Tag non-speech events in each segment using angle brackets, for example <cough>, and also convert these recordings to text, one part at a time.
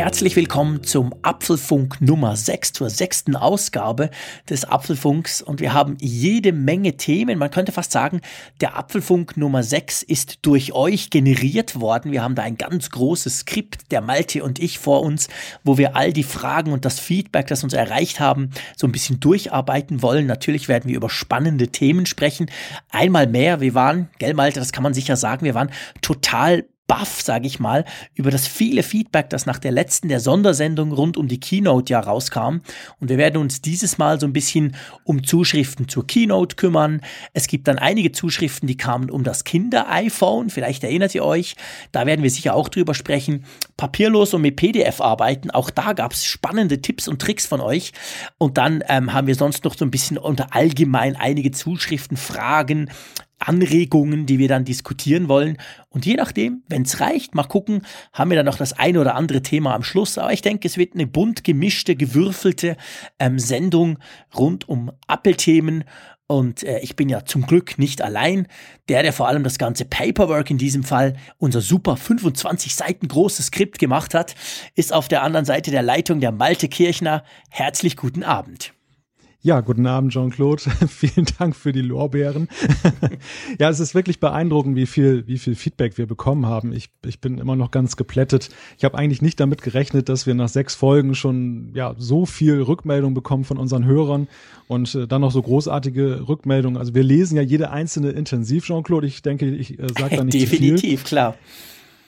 Herzlich willkommen zum Apfelfunk Nummer 6, zur sechsten Ausgabe des Apfelfunks. Und wir haben jede Menge Themen. Man könnte fast sagen, der Apfelfunk Nummer 6 ist durch euch generiert worden. Wir haben da ein ganz großes Skript, der Malte und ich vor uns, wo wir all die Fragen und das Feedback, das uns erreicht haben, so ein bisschen durcharbeiten wollen. Natürlich werden wir über spannende Themen sprechen. Einmal mehr, wir waren, gell Malte, das kann man sicher sagen, wir waren total baff, sage ich mal, über das viele Feedback, das nach der letzten der Sondersendung rund um die Keynote ja rauskam. Und wir werden uns dieses Mal so ein bisschen um Zuschriften zur Keynote kümmern. Es gibt dann einige Zuschriften, die kamen um das Kinder-iPhone. Vielleicht erinnert ihr euch. Da werden wir sicher auch drüber sprechen. Papierlos und mit PDF arbeiten. Auch da gab es spannende Tipps und Tricks von euch. Und dann ähm, haben wir sonst noch so ein bisschen unter allgemein einige Zuschriften, Fragen, Anregungen, die wir dann diskutieren wollen. Und je nachdem, wenn es reicht, mal gucken, haben wir dann noch das eine oder andere Thema am Schluss. Aber ich denke, es wird eine bunt gemischte, gewürfelte ähm, Sendung rund um Apple-Themen. Und äh, ich bin ja zum Glück nicht allein. Der, der vor allem das ganze Paperwork in diesem Fall, unser super 25 Seiten großes Skript gemacht hat, ist auf der anderen Seite der Leitung der Malte Kirchner. Herzlich guten Abend. Ja, guten Abend, Jean-Claude. <laughs> Vielen Dank für die Lorbeeren. <laughs> ja, es ist wirklich beeindruckend, wie viel, wie viel Feedback wir bekommen haben. Ich, ich bin immer noch ganz geplättet. Ich habe eigentlich nicht damit gerechnet, dass wir nach sechs Folgen schon ja so viel Rückmeldung bekommen von unseren Hörern und äh, dann noch so großartige Rückmeldungen. Also wir lesen ja jede einzelne intensiv, Jean-Claude. Ich denke, ich äh, sage da nicht Definitiv, zu viel. <laughs> Definitiv, klar.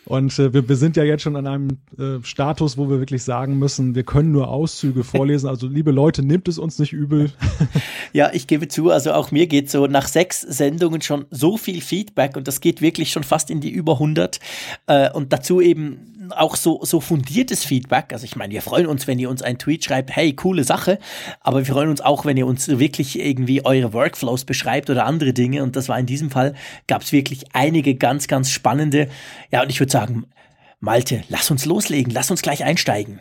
Und äh, wir, wir sind ja jetzt schon an einem äh, Status, wo wir wirklich sagen müssen, wir können nur Auszüge vorlesen. Also liebe Leute, nehmt es uns nicht übel. <laughs> ja, ich gebe zu, also auch mir geht so nach sechs Sendungen schon so viel Feedback und das geht wirklich schon fast in die über 100. Äh, und dazu eben auch so, so fundiertes Feedback. Also ich meine, wir freuen uns, wenn ihr uns einen Tweet schreibt, hey, coole Sache. Aber wir freuen uns auch, wenn ihr uns wirklich irgendwie eure Workflows beschreibt oder andere Dinge. Und das war in diesem Fall, gab es wirklich einige ganz, ganz spannende. Ja, und ich würde sagen, Malte, lass uns loslegen, lass uns gleich einsteigen.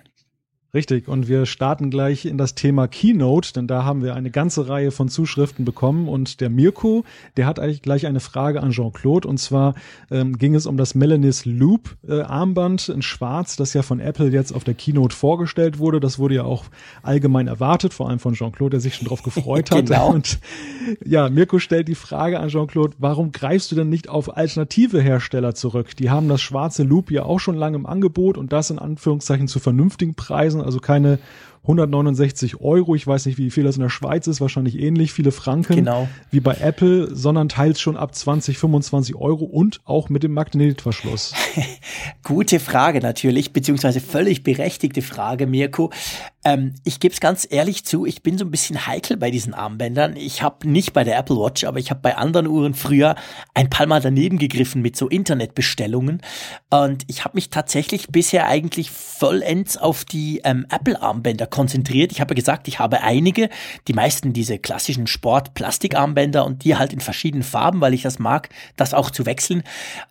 Richtig, und wir starten gleich in das Thema Keynote, denn da haben wir eine ganze Reihe von Zuschriften bekommen und der Mirko, der hat eigentlich gleich eine Frage an Jean-Claude und zwar ähm, ging es um das Melanis Loop äh, Armband in Schwarz, das ja von Apple jetzt auf der Keynote vorgestellt wurde. Das wurde ja auch allgemein erwartet, vor allem von Jean-Claude, der sich schon drauf gefreut <laughs> hat. genau. Und ja, Mirko stellt die Frage an Jean-Claude, warum greifst du denn nicht auf alternative Hersteller zurück? Die haben das schwarze Loop ja auch schon lange im Angebot und das in Anführungszeichen zu vernünftigen Preisen also keine 169 Euro, ich weiß nicht, wie viel das in der Schweiz ist, wahrscheinlich ähnlich viele Franken genau. wie bei Apple, sondern teils schon ab 20, 25 Euro und auch mit dem Magnetverschluss. <laughs> Gute Frage natürlich, beziehungsweise völlig berechtigte Frage, Mirko. Ähm, ich gebe es ganz ehrlich zu, ich bin so ein bisschen heikel bei diesen Armbändern. Ich habe nicht bei der Apple Watch, aber ich habe bei anderen Uhren früher ein paar Mal daneben gegriffen mit so Internetbestellungen. Und ich habe mich tatsächlich bisher eigentlich vollends auf die ähm, Apple-Armbänder konzentriert. Ich habe gesagt, ich habe einige, die meisten diese klassischen Sport-Plastikarmbänder und die halt in verschiedenen Farben, weil ich das mag, das auch zu wechseln.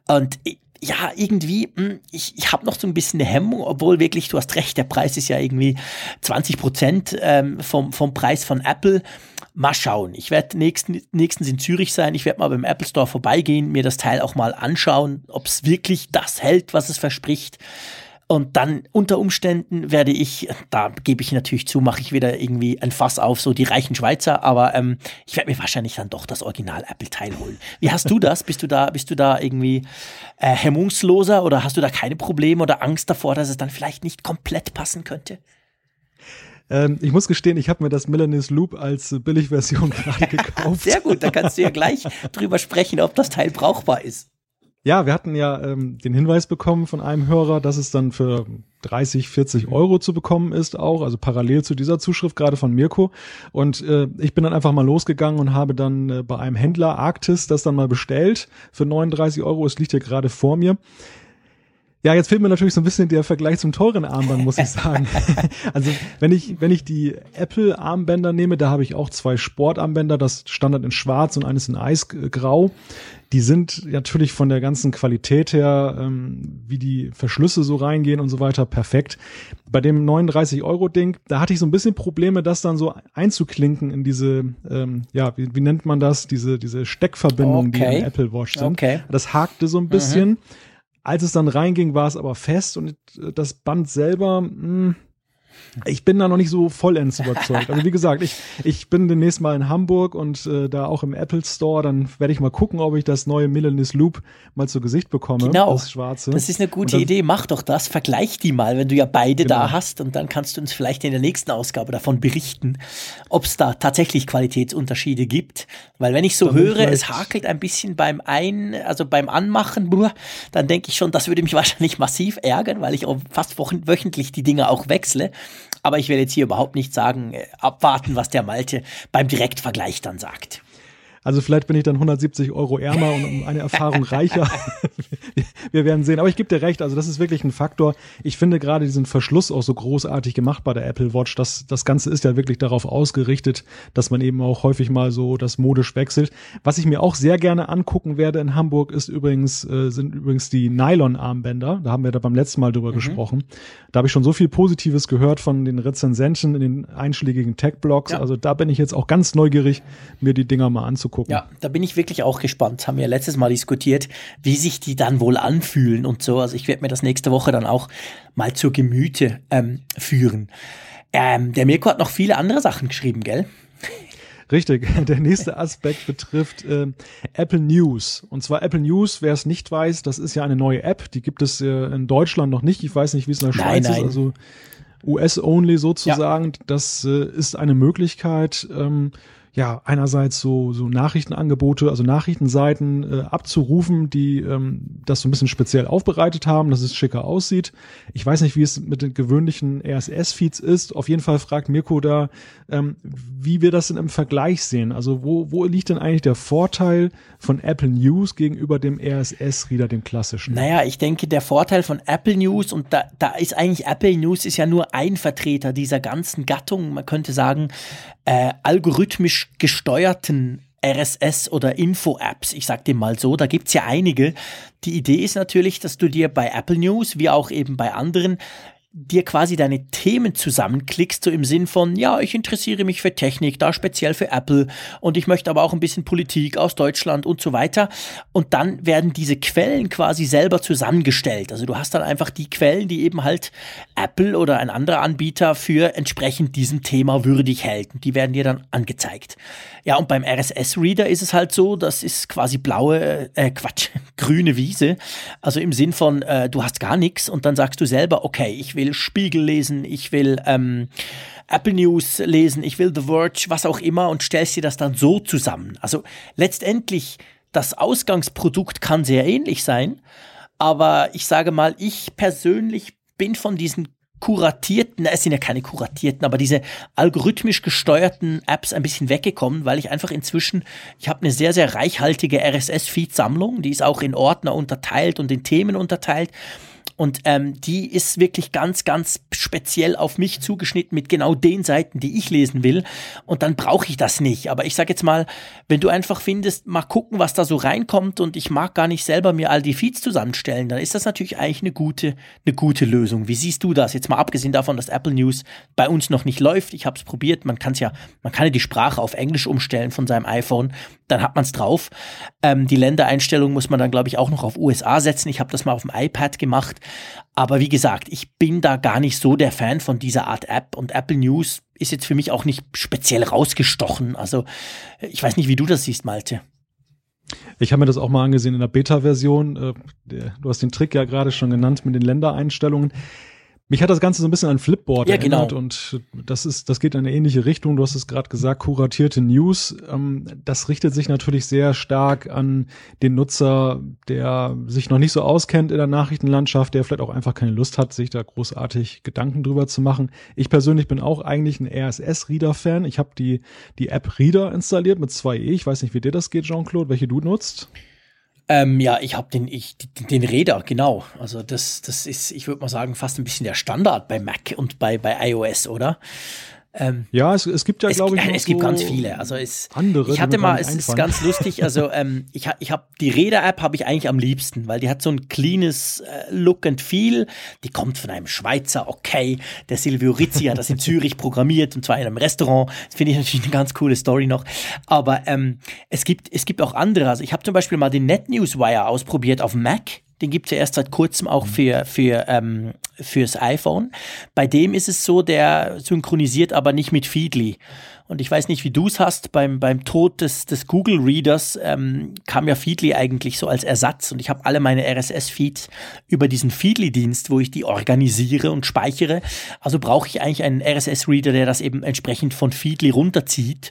Und ja, irgendwie, hm, ich, ich habe noch so ein bisschen eine Hemmung, obwohl wirklich, du hast recht, der Preis ist ja irgendwie 20 Prozent ähm, vom, vom Preis von Apple. Mal schauen. Ich werde nächsten, nächstens in Zürich sein. Ich werde mal beim Apple Store vorbeigehen, mir das Teil auch mal anschauen, ob es wirklich das hält, was es verspricht. Und dann unter Umständen werde ich, da gebe ich natürlich zu, mache ich wieder irgendwie ein Fass auf, so die reichen Schweizer, aber ähm, ich werde mir wahrscheinlich dann doch das Original Apple-Teil holen. Wie hast du das? Bist du da, bist du da irgendwie äh, hemmungsloser oder hast du da keine Probleme oder Angst davor, dass es dann vielleicht nicht komplett passen könnte? Ähm, ich muss gestehen, ich habe mir das Milanese Loop als Billigversion <laughs> gerade <laughs> gekauft. Sehr gut, da kannst du ja gleich drüber sprechen, ob das Teil brauchbar ist. Ja, wir hatten ja ähm, den Hinweis bekommen von einem Hörer, dass es dann für 30, 40 Euro zu bekommen ist auch, also parallel zu dieser Zuschrift gerade von Mirko. Und äh, ich bin dann einfach mal losgegangen und habe dann äh, bei einem Händler Arktis das dann mal bestellt für 39 Euro. Es liegt ja gerade vor mir. Ja, jetzt fehlt mir natürlich so ein bisschen der Vergleich zum teuren Armband, muss ich sagen. <laughs> also wenn ich, wenn ich die Apple-Armbänder nehme, da habe ich auch zwei Sportarmbänder, das Standard in Schwarz und eines in Eisgrau. Die sind natürlich von der ganzen Qualität her, ähm, wie die Verschlüsse so reingehen und so weiter, perfekt. Bei dem 39-Euro-Ding, da hatte ich so ein bisschen Probleme, das dann so einzuklinken in diese, ähm, ja, wie, wie nennt man das, diese, diese Steckverbindung, okay. die in Apple Watch sind. Okay. Das hakte so ein bisschen. Mhm. Als es dann reinging, war es aber fest und das Band selber, mh, hm, ich bin da noch nicht so vollends überzeugt. Also wie gesagt, ich, ich bin demnächst mal in Hamburg und äh, da auch im Apple Store, dann werde ich mal gucken, ob ich das neue Milanese Loop mal zu Gesicht bekomme. Genau. Das schwarze. Das ist eine gute dann, Idee. Mach doch das. Vergleich die mal, wenn du ja beide genau. da hast und dann kannst du uns vielleicht in der nächsten Ausgabe davon berichten, ob es da tatsächlich Qualitätsunterschiede gibt. Weil wenn ich so dann höre, es hakelt ein bisschen beim Ein, also beim Anmachen, dann denke ich schon, das würde mich <laughs> wahrscheinlich massiv ärgern, weil ich fast wöchentlich die Dinge auch wechsle. Aber ich werde jetzt hier überhaupt nicht sagen, äh, abwarten, was der Malte beim Direktvergleich dann sagt. Also vielleicht bin ich dann 170 Euro ärmer und um eine Erfahrung reicher. <laughs> Wir werden sehen. Aber ich gebe dir recht, also das ist wirklich ein Faktor. Ich finde gerade diesen Verschluss auch so großartig gemacht bei der Apple Watch. Das, das Ganze ist ja wirklich darauf ausgerichtet, dass man eben auch häufig mal so das modisch wechselt. Was ich mir auch sehr gerne angucken werde in Hamburg ist übrigens, äh, sind übrigens die Nylon-Armbänder. Da haben wir da beim letzten Mal drüber mhm. gesprochen. Da habe ich schon so viel Positives gehört von den Rezensenten in den einschlägigen Tech-Blogs. Ja. Also da bin ich jetzt auch ganz neugierig, mir die Dinger mal anzugucken anzugucken. Ja, da bin ich wirklich auch gespannt. Haben wir letztes Mal diskutiert, wie sich die dann wohl anfühlen und so. Also ich werde mir das nächste Woche dann auch mal zur Gemüte ähm, führen. Ähm, der Mirko hat noch viele andere Sachen geschrieben, gell? Richtig. <laughs> Der nächste Aspekt betrifft äh, Apple News. Und zwar Apple News, wer es nicht weiß, das ist ja eine neue App. Die gibt es äh, in Deutschland noch nicht. Ich weiß nicht, wie es in der Schweiz nein, nein. ist. Also US-only sozusagen. Ja. Das äh, ist eine Möglichkeit, ähm, ja, einerseits so, so Nachrichtenangebote, also Nachrichtenseiten äh, abzurufen, die ähm, das so ein bisschen speziell aufbereitet haben, dass es schicker aussieht. Ich weiß nicht, wie es mit den gewöhnlichen RSS-Feeds ist. Auf jeden Fall fragt Mirko da, ähm, wie wir das denn im Vergleich sehen. Also wo, wo liegt denn eigentlich der Vorteil von Apple News gegenüber dem RSS-Reader, dem klassischen? Naja, ich denke, der Vorteil von Apple News, und da, da ist eigentlich Apple News ist ja nur ein Vertreter dieser ganzen Gattung. Man könnte sagen, äh, algorithmisch gesteuerten RSS oder Info-Apps, ich sag dir mal so, da gibt's ja einige. Die Idee ist natürlich, dass du dir bei Apple News, wie auch eben bei anderen, dir quasi deine Themen zusammenklickst, so im Sinn von, ja, ich interessiere mich für Technik, da speziell für Apple und ich möchte aber auch ein bisschen Politik aus Deutschland und so weiter. Und dann werden diese Quellen quasi selber zusammengestellt. Also du hast dann einfach die Quellen, die eben halt Apple oder ein anderer Anbieter für entsprechend diesem Thema würdig hält. Und die werden dir dann angezeigt. Ja, und beim RSS-Reader ist es halt so, das ist quasi blaue, äh, Quatsch, <laughs> grüne Wiese. Also im Sinn von, äh, du hast gar nichts und dann sagst du selber, okay, ich will will Spiegel lesen, ich will ähm, Apple News lesen, ich will The Verge, was auch immer und stellst dir das dann so zusammen. Also letztendlich, das Ausgangsprodukt kann sehr ähnlich sein, aber ich sage mal, ich persönlich bin von diesen kuratierten, es sind ja keine kuratierten, aber diese algorithmisch gesteuerten Apps ein bisschen weggekommen, weil ich einfach inzwischen, ich habe eine sehr, sehr reichhaltige RSS-Feed-Sammlung, die ist auch in Ordner unterteilt und in Themen unterteilt. Und ähm, die ist wirklich ganz, ganz speziell auf mich zugeschnitten mit genau den Seiten, die ich lesen will. Und dann brauche ich das nicht. Aber ich sage jetzt mal, wenn du einfach findest, mal gucken, was da so reinkommt und ich mag gar nicht selber mir all die Feeds zusammenstellen, dann ist das natürlich eigentlich eine gute, eine gute Lösung. Wie siehst du das? Jetzt mal abgesehen davon, dass Apple News bei uns noch nicht läuft. Ich habe es probiert. Man kann es ja, man kann ja die Sprache auf Englisch umstellen von seinem iPhone. Dann hat man es drauf. Ähm, die Ländereinstellung muss man dann, glaube ich, auch noch auf USA setzen. Ich habe das mal auf dem iPad gemacht. Aber wie gesagt, ich bin da gar nicht so der Fan von dieser Art App und Apple News ist jetzt für mich auch nicht speziell rausgestochen. Also ich weiß nicht, wie du das siehst, Malte. Ich habe mir das auch mal angesehen in der Beta-Version. Äh, du hast den Trick ja gerade schon genannt mit den Ländereinstellungen. Mich hat das Ganze so ein bisschen an Flipboard ja, erinnert genau. und das ist, das geht in eine ähnliche Richtung. Du hast es gerade gesagt, kuratierte News. Ähm, das richtet sich natürlich sehr stark an den Nutzer, der sich noch nicht so auskennt in der Nachrichtenlandschaft, der vielleicht auch einfach keine Lust hat, sich da großartig Gedanken drüber zu machen. Ich persönlich bin auch eigentlich ein RSS-Reader-Fan. Ich habe die, die App Reader installiert mit 2e. Ich weiß nicht, wie dir das geht, Jean-Claude, welche du nutzt. Ähm, ja, ich habe den, ich, den Räder, genau. Also das, das ist, ich würde mal sagen, fast ein bisschen der Standard bei Mac und bei, bei iOS, oder? Ähm, ja, es, es gibt ja, glaube ich, es gibt so ganz viele. Also es, andere. Ich hatte mal, es ist ganz lustig. Also <laughs> ähm, ich, ich habe die Räder-App habe ich eigentlich am liebsten, weil die hat so ein cleanes äh, Look and Feel. Die kommt von einem Schweizer, okay. Der Silvio Rizzi hat das in <laughs> Zürich programmiert und zwar in einem Restaurant. Das finde ich natürlich eine ganz coole Story noch. Aber ähm, es gibt es gibt auch andere. Also ich habe zum Beispiel mal den NetNewsWire ausprobiert auf Mac. Den gibt es ja erst seit kurzem auch mhm. für, für, ähm, fürs iPhone. Bei dem ist es so, der synchronisiert aber nicht mit Feedly. Und ich weiß nicht, wie du es hast, beim, beim Tod des, des Google Readers ähm, kam ja Feedly eigentlich so als Ersatz und ich habe alle meine RSS-Feeds über diesen Feedly-Dienst, wo ich die organisiere und speichere. Also brauche ich eigentlich einen RSS-Reader, der das eben entsprechend von Feedly runterzieht.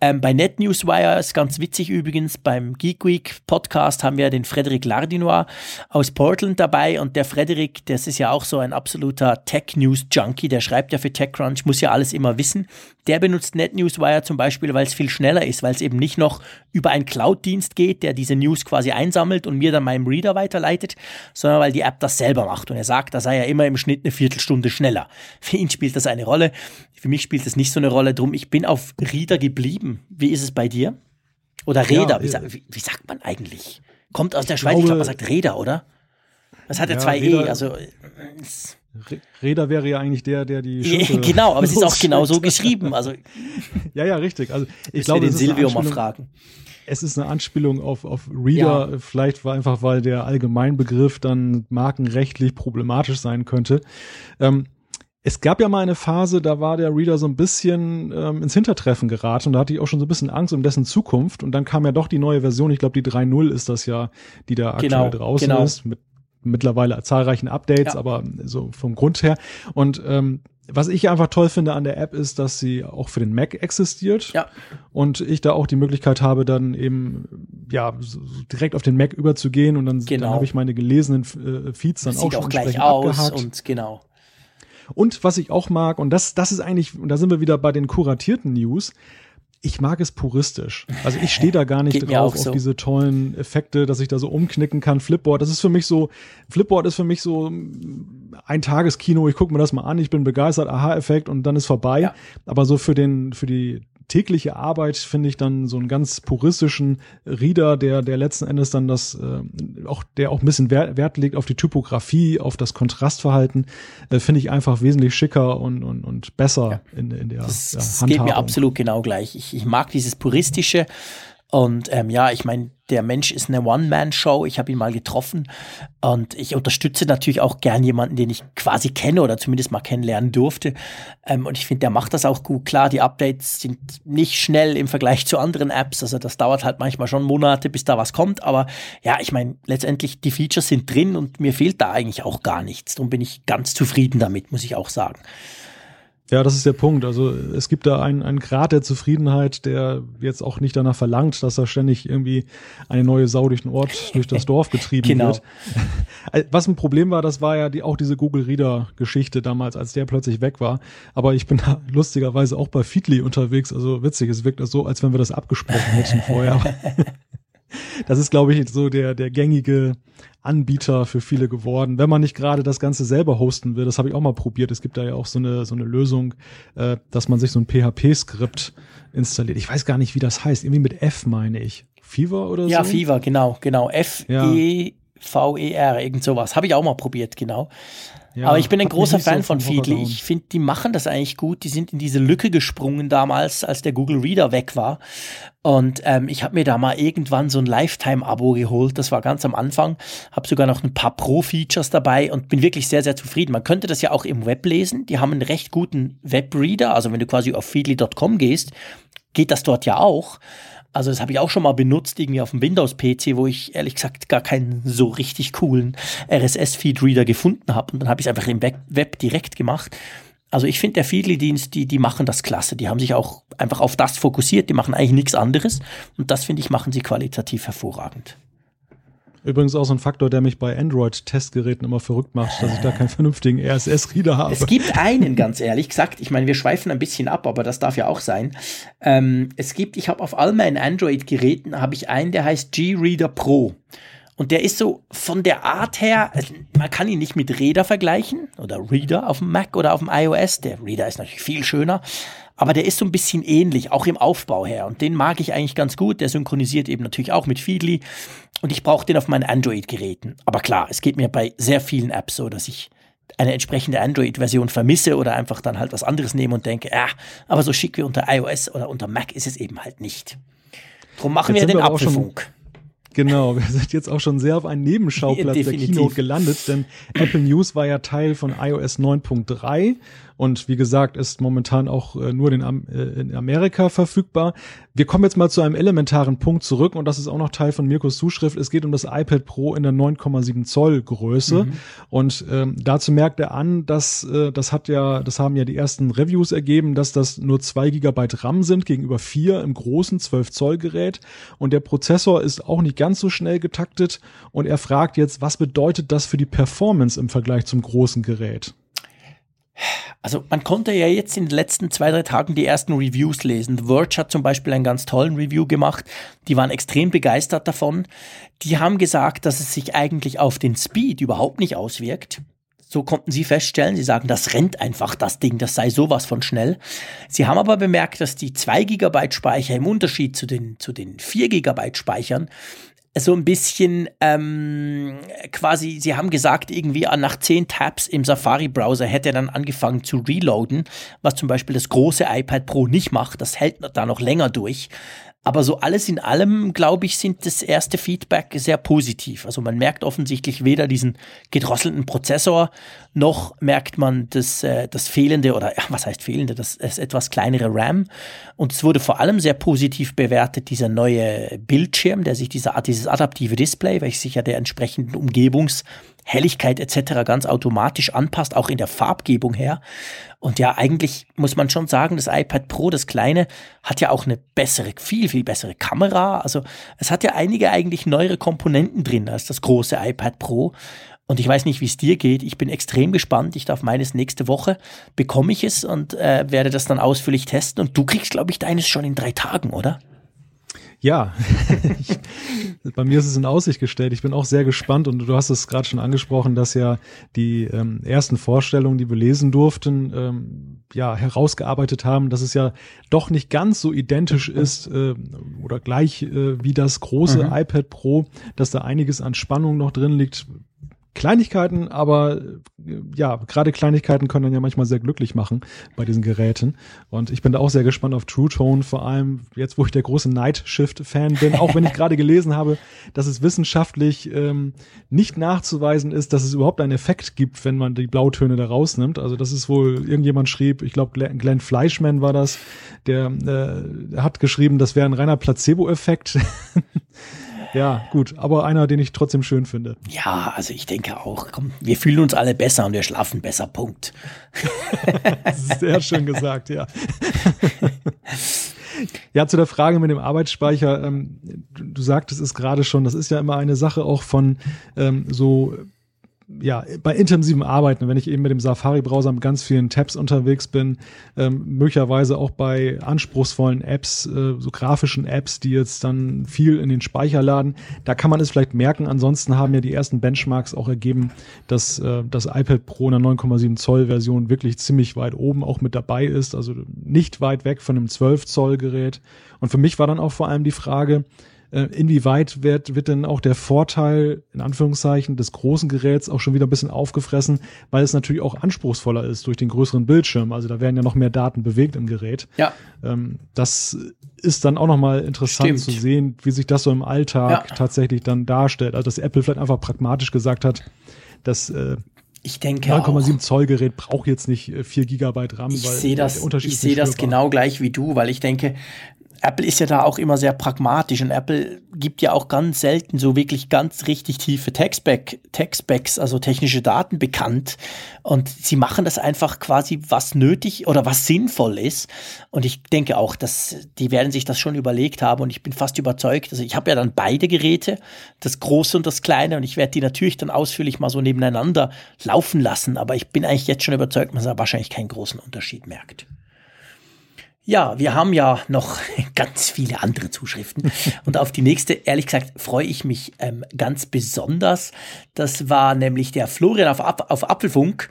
Ähm, bei NetNewsWire ist ganz witzig übrigens, beim Geek Week Podcast haben wir den Frederik Lardinois aus Portland dabei und der Frederik, das ist ja auch so ein absoluter Tech-News-Junkie, der schreibt ja für TechCrunch, muss ja alles immer wissen. Der benutzt NetNewsWire zum Beispiel, weil es viel schneller ist, weil es eben nicht noch über einen Cloud-Dienst geht, der diese News quasi einsammelt und mir dann meinem Reader weiterleitet, sondern weil die App das selber macht. Und er sagt, da sei ja immer im Schnitt eine Viertelstunde schneller. <laughs> Für ihn spielt das eine Rolle. Für mich spielt das nicht so eine Rolle. Drum, ich bin auf Reader geblieben. Wie ist es bei dir? Oder Räder? Ja, wie, wie, wie, sagt man eigentlich? Kommt aus der Schweiz, ich glaube, man sagt Räder, oder? Das hat ja, zwei E, also. Räder wäre ja eigentlich der, der die Schiffe <laughs> Genau, aber es ist auch genau so geschrieben. Also <laughs> ja, ja, richtig. Also ich glaube, den Silvio mal fragen. Es ist eine Anspielung auf, auf Reader, ja. vielleicht war einfach, weil der Allgemeinbegriff dann markenrechtlich problematisch sein könnte. Ähm, es gab ja mal eine Phase, da war der Reader so ein bisschen ähm, ins Hintertreffen geraten und da hatte ich auch schon so ein bisschen Angst um dessen Zukunft. Und dann kam ja doch die neue Version, ich glaube die 3.0 ist das ja, die da aktuell genau, draußen genau. ist, mit mittlerweile zahlreichen Updates, ja. aber so vom Grund her. Und ähm, was ich einfach toll finde an der App ist, dass sie auch für den Mac existiert. Ja. Und ich da auch die Möglichkeit habe, dann eben ja so direkt auf den Mac überzugehen und dann, genau. dann habe ich meine gelesenen äh, Feeds dann Sieht auch schon auch gleich aus abgehakt. und genau. Und was ich auch mag, und das, das ist eigentlich, und da sind wir wieder bei den kuratierten News, ich mag es puristisch. Also ich stehe da gar nicht drauf so. auf diese tollen Effekte, dass ich da so umknicken kann. Flipboard, das ist für mich so, Flipboard ist für mich so ein Tageskino. Ich gucke mir das mal an, ich bin begeistert, Aha-Effekt und dann ist vorbei. Ja. Aber so für den, für die tägliche Arbeit finde ich dann so einen ganz puristischen Reader, der, der letzten Endes dann das, äh, auch, der auch ein bisschen Wert, Wert legt auf die Typografie, auf das Kontrastverhalten, äh, finde ich einfach wesentlich schicker und, und, und besser ja. in, in der das, ja, Das geht mir absolut genau gleich. Ich, ich mag dieses puristische, und ähm, ja, ich meine, der Mensch ist eine One-Man-Show. Ich habe ihn mal getroffen und ich unterstütze natürlich auch gern jemanden, den ich quasi kenne oder zumindest mal kennenlernen durfte. Ähm, und ich finde, der macht das auch gut. Klar, die Updates sind nicht schnell im Vergleich zu anderen Apps. Also das dauert halt manchmal schon Monate, bis da was kommt. Aber ja, ich meine, letztendlich die Features sind drin und mir fehlt da eigentlich auch gar nichts. Darum bin ich ganz zufrieden damit, muss ich auch sagen. Ja, das ist der Punkt. Also es gibt da einen, einen Grad der Zufriedenheit, der jetzt auch nicht danach verlangt, dass da ständig irgendwie eine neue Sau durch den Ort, durch das Dorf getrieben genau. wird. Äh, was ein Problem war, das war ja die, auch diese Google Reader Geschichte damals, als der plötzlich weg war. Aber ich bin da lustigerweise auch bei Feedly unterwegs. Also witzig, es wirkt so, als wenn wir das abgesprochen hätten vorher. <laughs> das ist, glaube ich, so der, der gängige Anbieter für viele geworden, wenn man nicht gerade das Ganze selber hosten will. Das habe ich auch mal probiert. Es gibt da ja auch so eine, so eine Lösung, äh, dass man sich so ein PHP-Skript installiert. Ich weiß gar nicht, wie das heißt. Irgendwie mit F meine ich. Fever oder ja, so? Ja, Fever, genau, genau. F-E-V-E-R, irgend sowas. Habe ich auch mal probiert, genau. Ja, Aber ich bin ein großer Fan von Feedly. Ich finde, die machen das eigentlich gut. Die sind in diese Lücke gesprungen damals, als der Google Reader weg war. Und ähm, ich habe mir da mal irgendwann so ein Lifetime-Abo geholt. Das war ganz am Anfang. Habe sogar noch ein paar Pro-Features dabei und bin wirklich sehr, sehr zufrieden. Man könnte das ja auch im Web lesen. Die haben einen recht guten Webreader. Also wenn du quasi auf feedly.com gehst, geht das dort ja auch. Also das habe ich auch schon mal benutzt, irgendwie auf dem Windows-PC, wo ich ehrlich gesagt gar keinen so richtig coolen RSS-Feed-Reader gefunden habe. Und dann habe ich es einfach im Web direkt gemacht. Also ich finde, der Feedly-Dienst, die, die machen das klasse. Die haben sich auch einfach auf das fokussiert. Die machen eigentlich nichts anderes. Und das, finde ich, machen sie qualitativ hervorragend. Übrigens auch so ein Faktor, der mich bei Android-Testgeräten immer verrückt macht, dass ich da keinen vernünftigen RSS-Reader habe. Es gibt einen, ganz ehrlich gesagt. Ich meine, wir schweifen ein bisschen ab, aber das darf ja auch sein. Ähm, es gibt, ich habe auf all meinen Android-Geräten habe ich einen, der heißt G-Reader Pro. Und der ist so von der Art her, also man kann ihn nicht mit Reader vergleichen oder Reader auf dem Mac oder auf dem iOS. Der Reader ist natürlich viel schöner, aber der ist so ein bisschen ähnlich, auch im Aufbau her. Und den mag ich eigentlich ganz gut. Der synchronisiert eben natürlich auch mit Feedly. Und ich brauche den auf meinen Android-Geräten. Aber klar, es geht mir bei sehr vielen Apps so, dass ich eine entsprechende Android-Version vermisse oder einfach dann halt was anderes nehme und denke, ja, aber so schick wie unter iOS oder unter Mac ist es eben halt nicht. Drum machen Jetzt wir den wir Apfelfunk. Genau, wir sind jetzt auch schon sehr auf einen Nebenschauplatz der <laughs> Keynote gelandet, denn Apple News war ja Teil von iOS 9.3 und wie gesagt, ist momentan auch äh, nur in, äh, in Amerika verfügbar. Wir kommen jetzt mal zu einem elementaren Punkt zurück und das ist auch noch Teil von Mirkos Zuschrift. Es geht um das iPad Pro in der 9,7 Zoll Größe mhm. und ähm, dazu merkt er an, dass äh, das hat ja, das haben ja die ersten Reviews ergeben, dass das nur zwei Gigabyte RAM sind gegenüber vier im großen 12 Zoll Gerät und der Prozessor ist auch nicht ganz so schnell getaktet und er fragt jetzt, was bedeutet das für die Performance im Vergleich zum großen Gerät? Also man konnte ja jetzt in den letzten zwei, drei Tagen die ersten Reviews lesen. The Verge hat zum Beispiel einen ganz tollen Review gemacht. Die waren extrem begeistert davon. Die haben gesagt, dass es sich eigentlich auf den Speed überhaupt nicht auswirkt. So konnten sie feststellen. Sie sagen, das rennt einfach, das Ding, das sei sowas von schnell. Sie haben aber bemerkt, dass die 2 GB Speicher im Unterschied zu den, zu den 4 GB Speichern so ein bisschen ähm, quasi, sie haben gesagt, irgendwie nach zehn Tabs im Safari-Browser hätte er dann angefangen zu reloaden, was zum Beispiel das große iPad Pro nicht macht. Das hält da noch länger durch. Aber so alles in allem, glaube ich, sind das erste Feedback sehr positiv. Also man merkt offensichtlich weder diesen gedrosselten Prozessor, noch merkt man das, äh, das fehlende oder ja, was heißt fehlende, das, das etwas kleinere RAM. Und es wurde vor allem sehr positiv bewertet, dieser neue Bildschirm, der sich dieser, dieses adaptive Display, welches sich ja der entsprechenden Umgebungs Helligkeit etc. ganz automatisch anpasst, auch in der Farbgebung her. Und ja, eigentlich muss man schon sagen, das iPad Pro, das kleine, hat ja auch eine bessere, viel, viel bessere Kamera. Also es hat ja einige eigentlich neuere Komponenten drin als das große iPad Pro. Und ich weiß nicht, wie es dir geht. Ich bin extrem gespannt. Ich darf meines nächste Woche, bekomme ich es und äh, werde das dann ausführlich testen. Und du kriegst, glaube ich, deines schon in drei Tagen, oder? Ja, <laughs> ich, bei mir ist es in Aussicht gestellt. Ich bin auch sehr gespannt und du hast es gerade schon angesprochen, dass ja die ähm, ersten Vorstellungen, die wir lesen durften, ähm, ja herausgearbeitet haben, dass es ja doch nicht ganz so identisch ist äh, oder gleich äh, wie das große mhm. iPad Pro, dass da einiges an Spannung noch drin liegt, Kleinigkeiten, aber ja, gerade Kleinigkeiten können dann ja manchmal sehr glücklich machen bei diesen Geräten. Und ich bin da auch sehr gespannt auf True Tone, vor allem jetzt, wo ich der große Night Shift-Fan bin, auch wenn ich <laughs> gerade gelesen habe, dass es wissenschaftlich ähm, nicht nachzuweisen ist, dass es überhaupt einen Effekt gibt, wenn man die Blautöne da rausnimmt. Also das ist wohl, irgendjemand schrieb, ich glaube Glenn Fleischman war das, der äh, hat geschrieben, das wäre ein reiner Placebo-Effekt. <laughs> Ja, gut, aber einer, den ich trotzdem schön finde. Ja, also ich denke auch, komm, wir fühlen uns alle besser und wir schlafen besser, Punkt. das <laughs> ist sehr schön gesagt, ja. <laughs> Ja, zu der Frage mit dem Arbeitsspeicher, ähm, du, du sagtest es gerade schon, das ist ja immer eine Sache auch von ähm, so ja, bei intensivem Arbeiten, wenn ich eben mit dem Safari-Browser mit ganz vielen Tabs unterwegs bin, ähm, möglicherweise auch bei anspruchsvollen Apps, äh, so grafischen Apps, die jetzt dann viel in den Speicher laden, da kann man es vielleicht merken. Ansonsten haben ja die ersten Benchmarks auch ergeben, dass äh, das iPad Pro in der 9,7 Zoll Version wirklich ziemlich weit oben auch mit dabei ist, also nicht weit weg von einem 12 Zoll Gerät. Und für mich war dann auch vor allem die Frage, inwieweit wird, wird denn auch der Vorteil, in Anführungszeichen, des großen Geräts auch schon wieder ein bisschen aufgefressen, weil es natürlich auch anspruchsvoller ist durch den größeren Bildschirm. Also da werden ja noch mehr Daten bewegt im Gerät. Ja. Ähm, das ist dann auch nochmal interessant Stimmt. zu sehen, wie sich das so im Alltag ja. tatsächlich dann darstellt. Also dass Apple vielleicht einfach pragmatisch gesagt hat, dass äh, ich denke 9,7 Zoll Gerät braucht jetzt nicht 4 äh, Gigabyte RAM, ich weil sehe das, der Unterschied Ich sehe das genau gleich wie du, weil ich denke, Apple ist ja da auch immer sehr pragmatisch und Apple gibt ja auch ganz selten so wirklich ganz richtig tiefe Tech-Specs, also technische Daten bekannt. Und sie machen das einfach quasi, was nötig oder was sinnvoll ist. Und ich denke auch, dass die werden sich das schon überlegt haben und ich bin fast überzeugt. Also ich habe ja dann beide Geräte, das große und das kleine, und ich werde die natürlich dann ausführlich mal so nebeneinander laufen lassen. Aber ich bin eigentlich jetzt schon überzeugt, man da wahrscheinlich keinen großen Unterschied merkt. Ja, wir haben ja noch <laughs> ganz viele andere Zuschriften. Und auf die nächste, ehrlich gesagt, freue ich mich ähm, ganz besonders. Das war nämlich der Florian auf, auf Apfelfunk.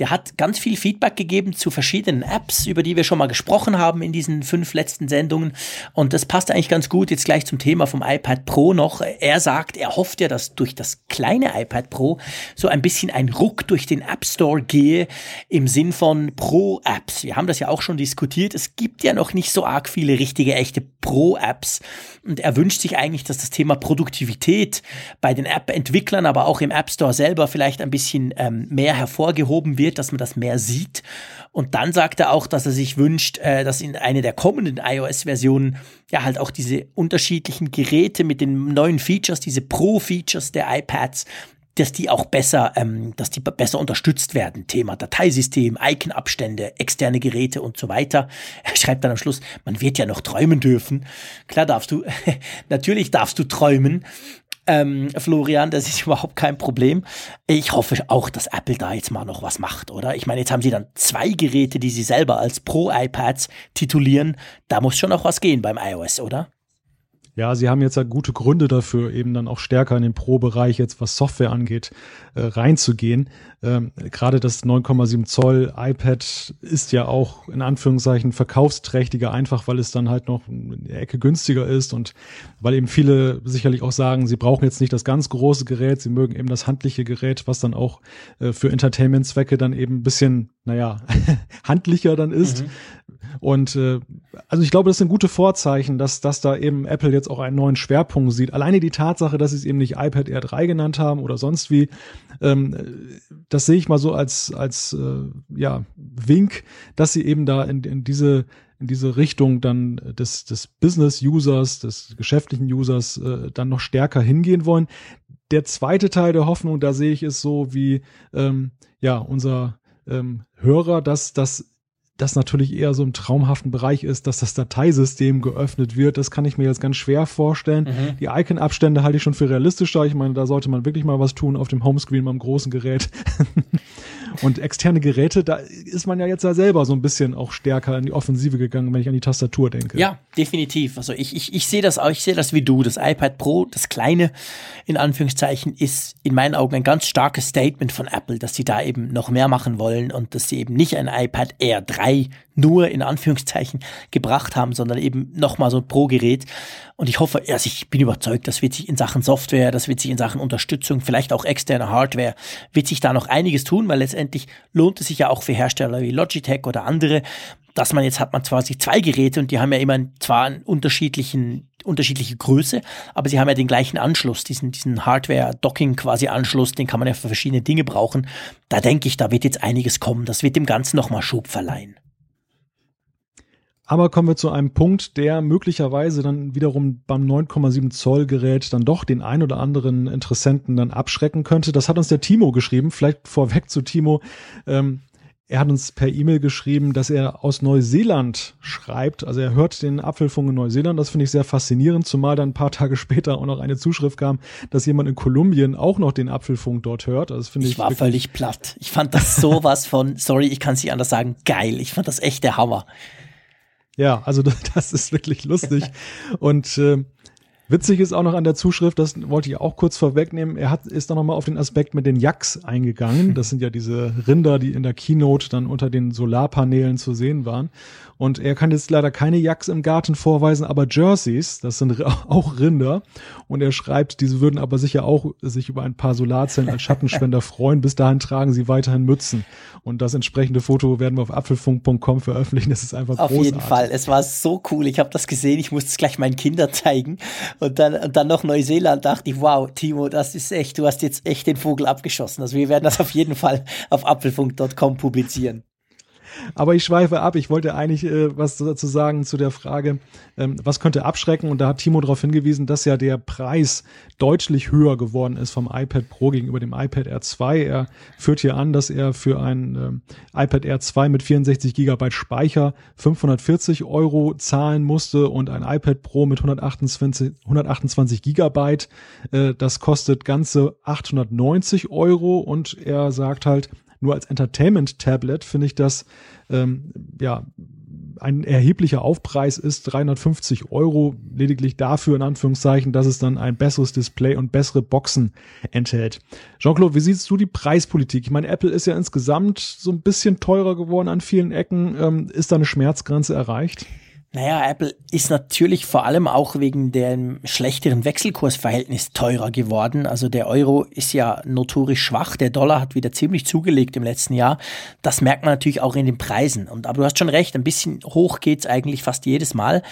Der hat ganz viel Feedback gegeben zu verschiedenen Apps, über die wir schon mal gesprochen haben in diesen fünf letzten Sendungen. Und das passt eigentlich ganz gut jetzt gleich zum Thema vom iPad Pro noch. Er sagt, er hofft ja, dass durch das kleine iPad Pro so ein bisschen ein Ruck durch den App Store gehe im Sinn von Pro-Apps. Wir haben das ja auch schon diskutiert. Es gibt ja noch nicht so arg viele richtige, echte Pro-Apps. Und er wünscht sich eigentlich, dass das Thema Produktivität bei den App-Entwicklern, aber auch im App Store selber vielleicht ein bisschen ähm, mehr hervorgehoben wird wird, dass man das mehr sieht. Und dann sagt er auch, dass er sich wünscht, äh, dass in eine der kommenden iOS-Versionen ja halt auch diese unterschiedlichen Geräte mit den neuen Features, diese Pro-Features der iPads, dass die auch besser, ähm, dass die besser unterstützt werden. Thema Dateisystem, Icon-Abstände, externe Geräte und so weiter. <laughs> Er schreibt dann am Schluss, man wird ja noch träumen dürfen. Klar darfst du, <laughs> natürlich darfst du träumen, ähm, Florian, das ist <laughs> überhaupt kein Problem. Ich hoffe auch, dass Apple da jetzt mal noch was macht, oder? Ich meine, jetzt haben sie dann zwei Geräte, die sie selber als Pro-iPads titulieren. Da muss schon noch was gehen beim iOS, oder? Ja, sie haben jetzt ja gute Gründe dafür, eben dann auch stärker in den Pro-Bereich jetzt, was Software angeht, äh, reinzugehen. Ähm, Gerade das 9,7 Zoll iPad ist ja auch in Anführungszeichen verkaufsträchtiger, einfach weil es dann halt noch in der Ecke günstiger ist und weil eben viele sicherlich auch sagen, sie brauchen jetzt nicht das ganz große Gerät, sie mögen eben das handliche Gerät, was dann auch äh, für Entertainment-Zwecke dann eben ein bisschen, naja, <laughs> handlicher dann ist. Mhm. Und äh, also ich glaube, das sind gute Vorzeichen, dass, dass da eben Apple jetzt auch einen neuen Schwerpunkt sieht. Alleine die Tatsache, dass sie es eben nicht iPad Air 3 genannt haben oder sonst wie, ähm, das sehe ich mal so als, als äh, ja, Wink, dass sie eben da in, in diese in diese Richtung dann des, des Business-Users, des geschäftlichen Users äh, dann noch stärker hingehen wollen. Der zweite Teil der Hoffnung, da sehe ich es so wie ähm, ja unser ähm, Hörer, dass das das natürlich eher so im traumhaften Bereich ist, dass das Dateisystem geöffnet wird. Das kann ich mir jetzt ganz schwer vorstellen. Mhm. Die Icon-Abstände halte ich schon für realistischer. Ich meine, da sollte man wirklich mal was tun auf dem Homescreen beim großen Gerät. <laughs> Und externe Geräte, da ist man ja jetzt ja selber so ein bisschen auch stärker in die Offensive gegangen, wenn ich an die Tastatur denke. Ja, definitiv. Also ich, ich, ich sehe das auch, ich sehe das wie du. Das iPad Pro, das kleine, in Anführungszeichen, ist in meinen Augen ein ganz starkes Statement von Apple, dass sie da eben noch mehr machen wollen und dass sie eben nicht ein iPad Air 3 nur in Anführungszeichen gebracht haben, sondern eben nochmal so ein Pro-Gerät. Und ich hoffe, also ich bin überzeugt, das wird sich in Sachen Software, das wird sich in Sachen Unterstützung, vielleicht auch externe Hardware, wird sich da noch einiges tun, weil letztendlich lohnt es sich ja auch für Hersteller wie Logitech oder andere, dass man jetzt hat man zwar sich zwei Geräte und die haben ja immer zwar einen unterschiedlichen unterschiedliche Größe, aber sie haben ja den gleichen Anschluss, diesen, diesen Hardware-Docking quasi Anschluss, den kann man ja für verschiedene Dinge brauchen. Da denke ich, da wird jetzt einiges kommen. Das wird dem Ganzen nochmal Schub verleihen. Aber kommen wir zu einem Punkt, der möglicherweise dann wiederum beim 9,7 Zoll Gerät dann doch den ein oder anderen Interessenten dann abschrecken könnte. Das hat uns der Timo geschrieben. Vielleicht vorweg zu Timo. Ähm, er hat uns per E-Mail geschrieben, dass er aus Neuseeland schreibt. Also er hört den Apfelfunk in Neuseeland. Das finde ich sehr faszinierend, zumal dann ein paar Tage später auch noch eine Zuschrift kam, dass jemand in Kolumbien auch noch den Apfelfunk dort hört. Also das finde ich. Ich war völlig platt. Ich fand das sowas von, sorry, ich kann es nicht anders sagen, geil. Ich fand das echt der Hammer. Ja, also <laughs> das ist wirklich lustig. Und äh, Witzig ist auch noch an der Zuschrift, das wollte ich auch kurz vorwegnehmen, er hat, ist dann nochmal auf den Aspekt mit den Yaks eingegangen. Das sind ja diese Rinder, die in der Keynote dann unter den Solarpanelen zu sehen waren. Und er kann jetzt leider keine Yaks im Garten vorweisen, aber Jerseys, das sind <laughs> auch Rinder. Und er schreibt, diese würden aber sicher auch sich über ein paar Solarzellen als Schattenspender <laughs> freuen. Bis dahin tragen sie weiterhin Mützen. Und das entsprechende Foto werden wir auf apfelfunk.com veröffentlichen. Das ist einfach Auf großartig. jeden Fall. Es war so cool. Ich habe das gesehen. Ich musste es gleich meinen Kindern zeigen. Und dann, und dann noch Neuseeland dachte ich, wow, Timo, das ist echt, du hast jetzt echt den Vogel abgeschossen. Also wir werden das auf jeden Fall auf apfelfunk.com publizieren. Aber ich schweife ab. Ich wollte eigentlich äh, was dazu sagen zu der Frage, ähm, was könnte abschrecken? Und da hat Timo darauf hingewiesen, dass ja der Preis deutlich höher geworden ist vom iPad Pro gegenüber dem iPad Air 2. Er führt hier an, dass er für ein ähm, iPad Air 2 mit 64 Gigabyte Speicher 540 Euro zahlen musste und ein iPad Pro mit 128, 128 Gigabyte, äh, das kostet ganze 890 Euro und er sagt halt, nur als Entertainment-Tablet finde ich das ähm, ja ein erheblicher Aufpreis ist, 350 Euro, lediglich dafür in Anführungszeichen, dass es dann ein besseres Display und bessere Boxen enthält. Jean-Claude, wie siehst du die Preispolitik? Ich meine, Apple ist ja insgesamt so ein bisschen teurer geworden an vielen Ecken. Ähm, ist da eine Schmerzgrenze erreicht? Naja, Apple ist natürlich vor allem auch wegen dem schlechteren Wechselkursverhältnis teurer geworden. Also der Euro ist ja notorisch schwach, der Dollar hat wieder ziemlich zugelegt im letzten Jahr. Das merkt man natürlich auch in den Preisen. Und aber du hast schon recht, ein bisschen hoch geht's eigentlich fast jedes Mal.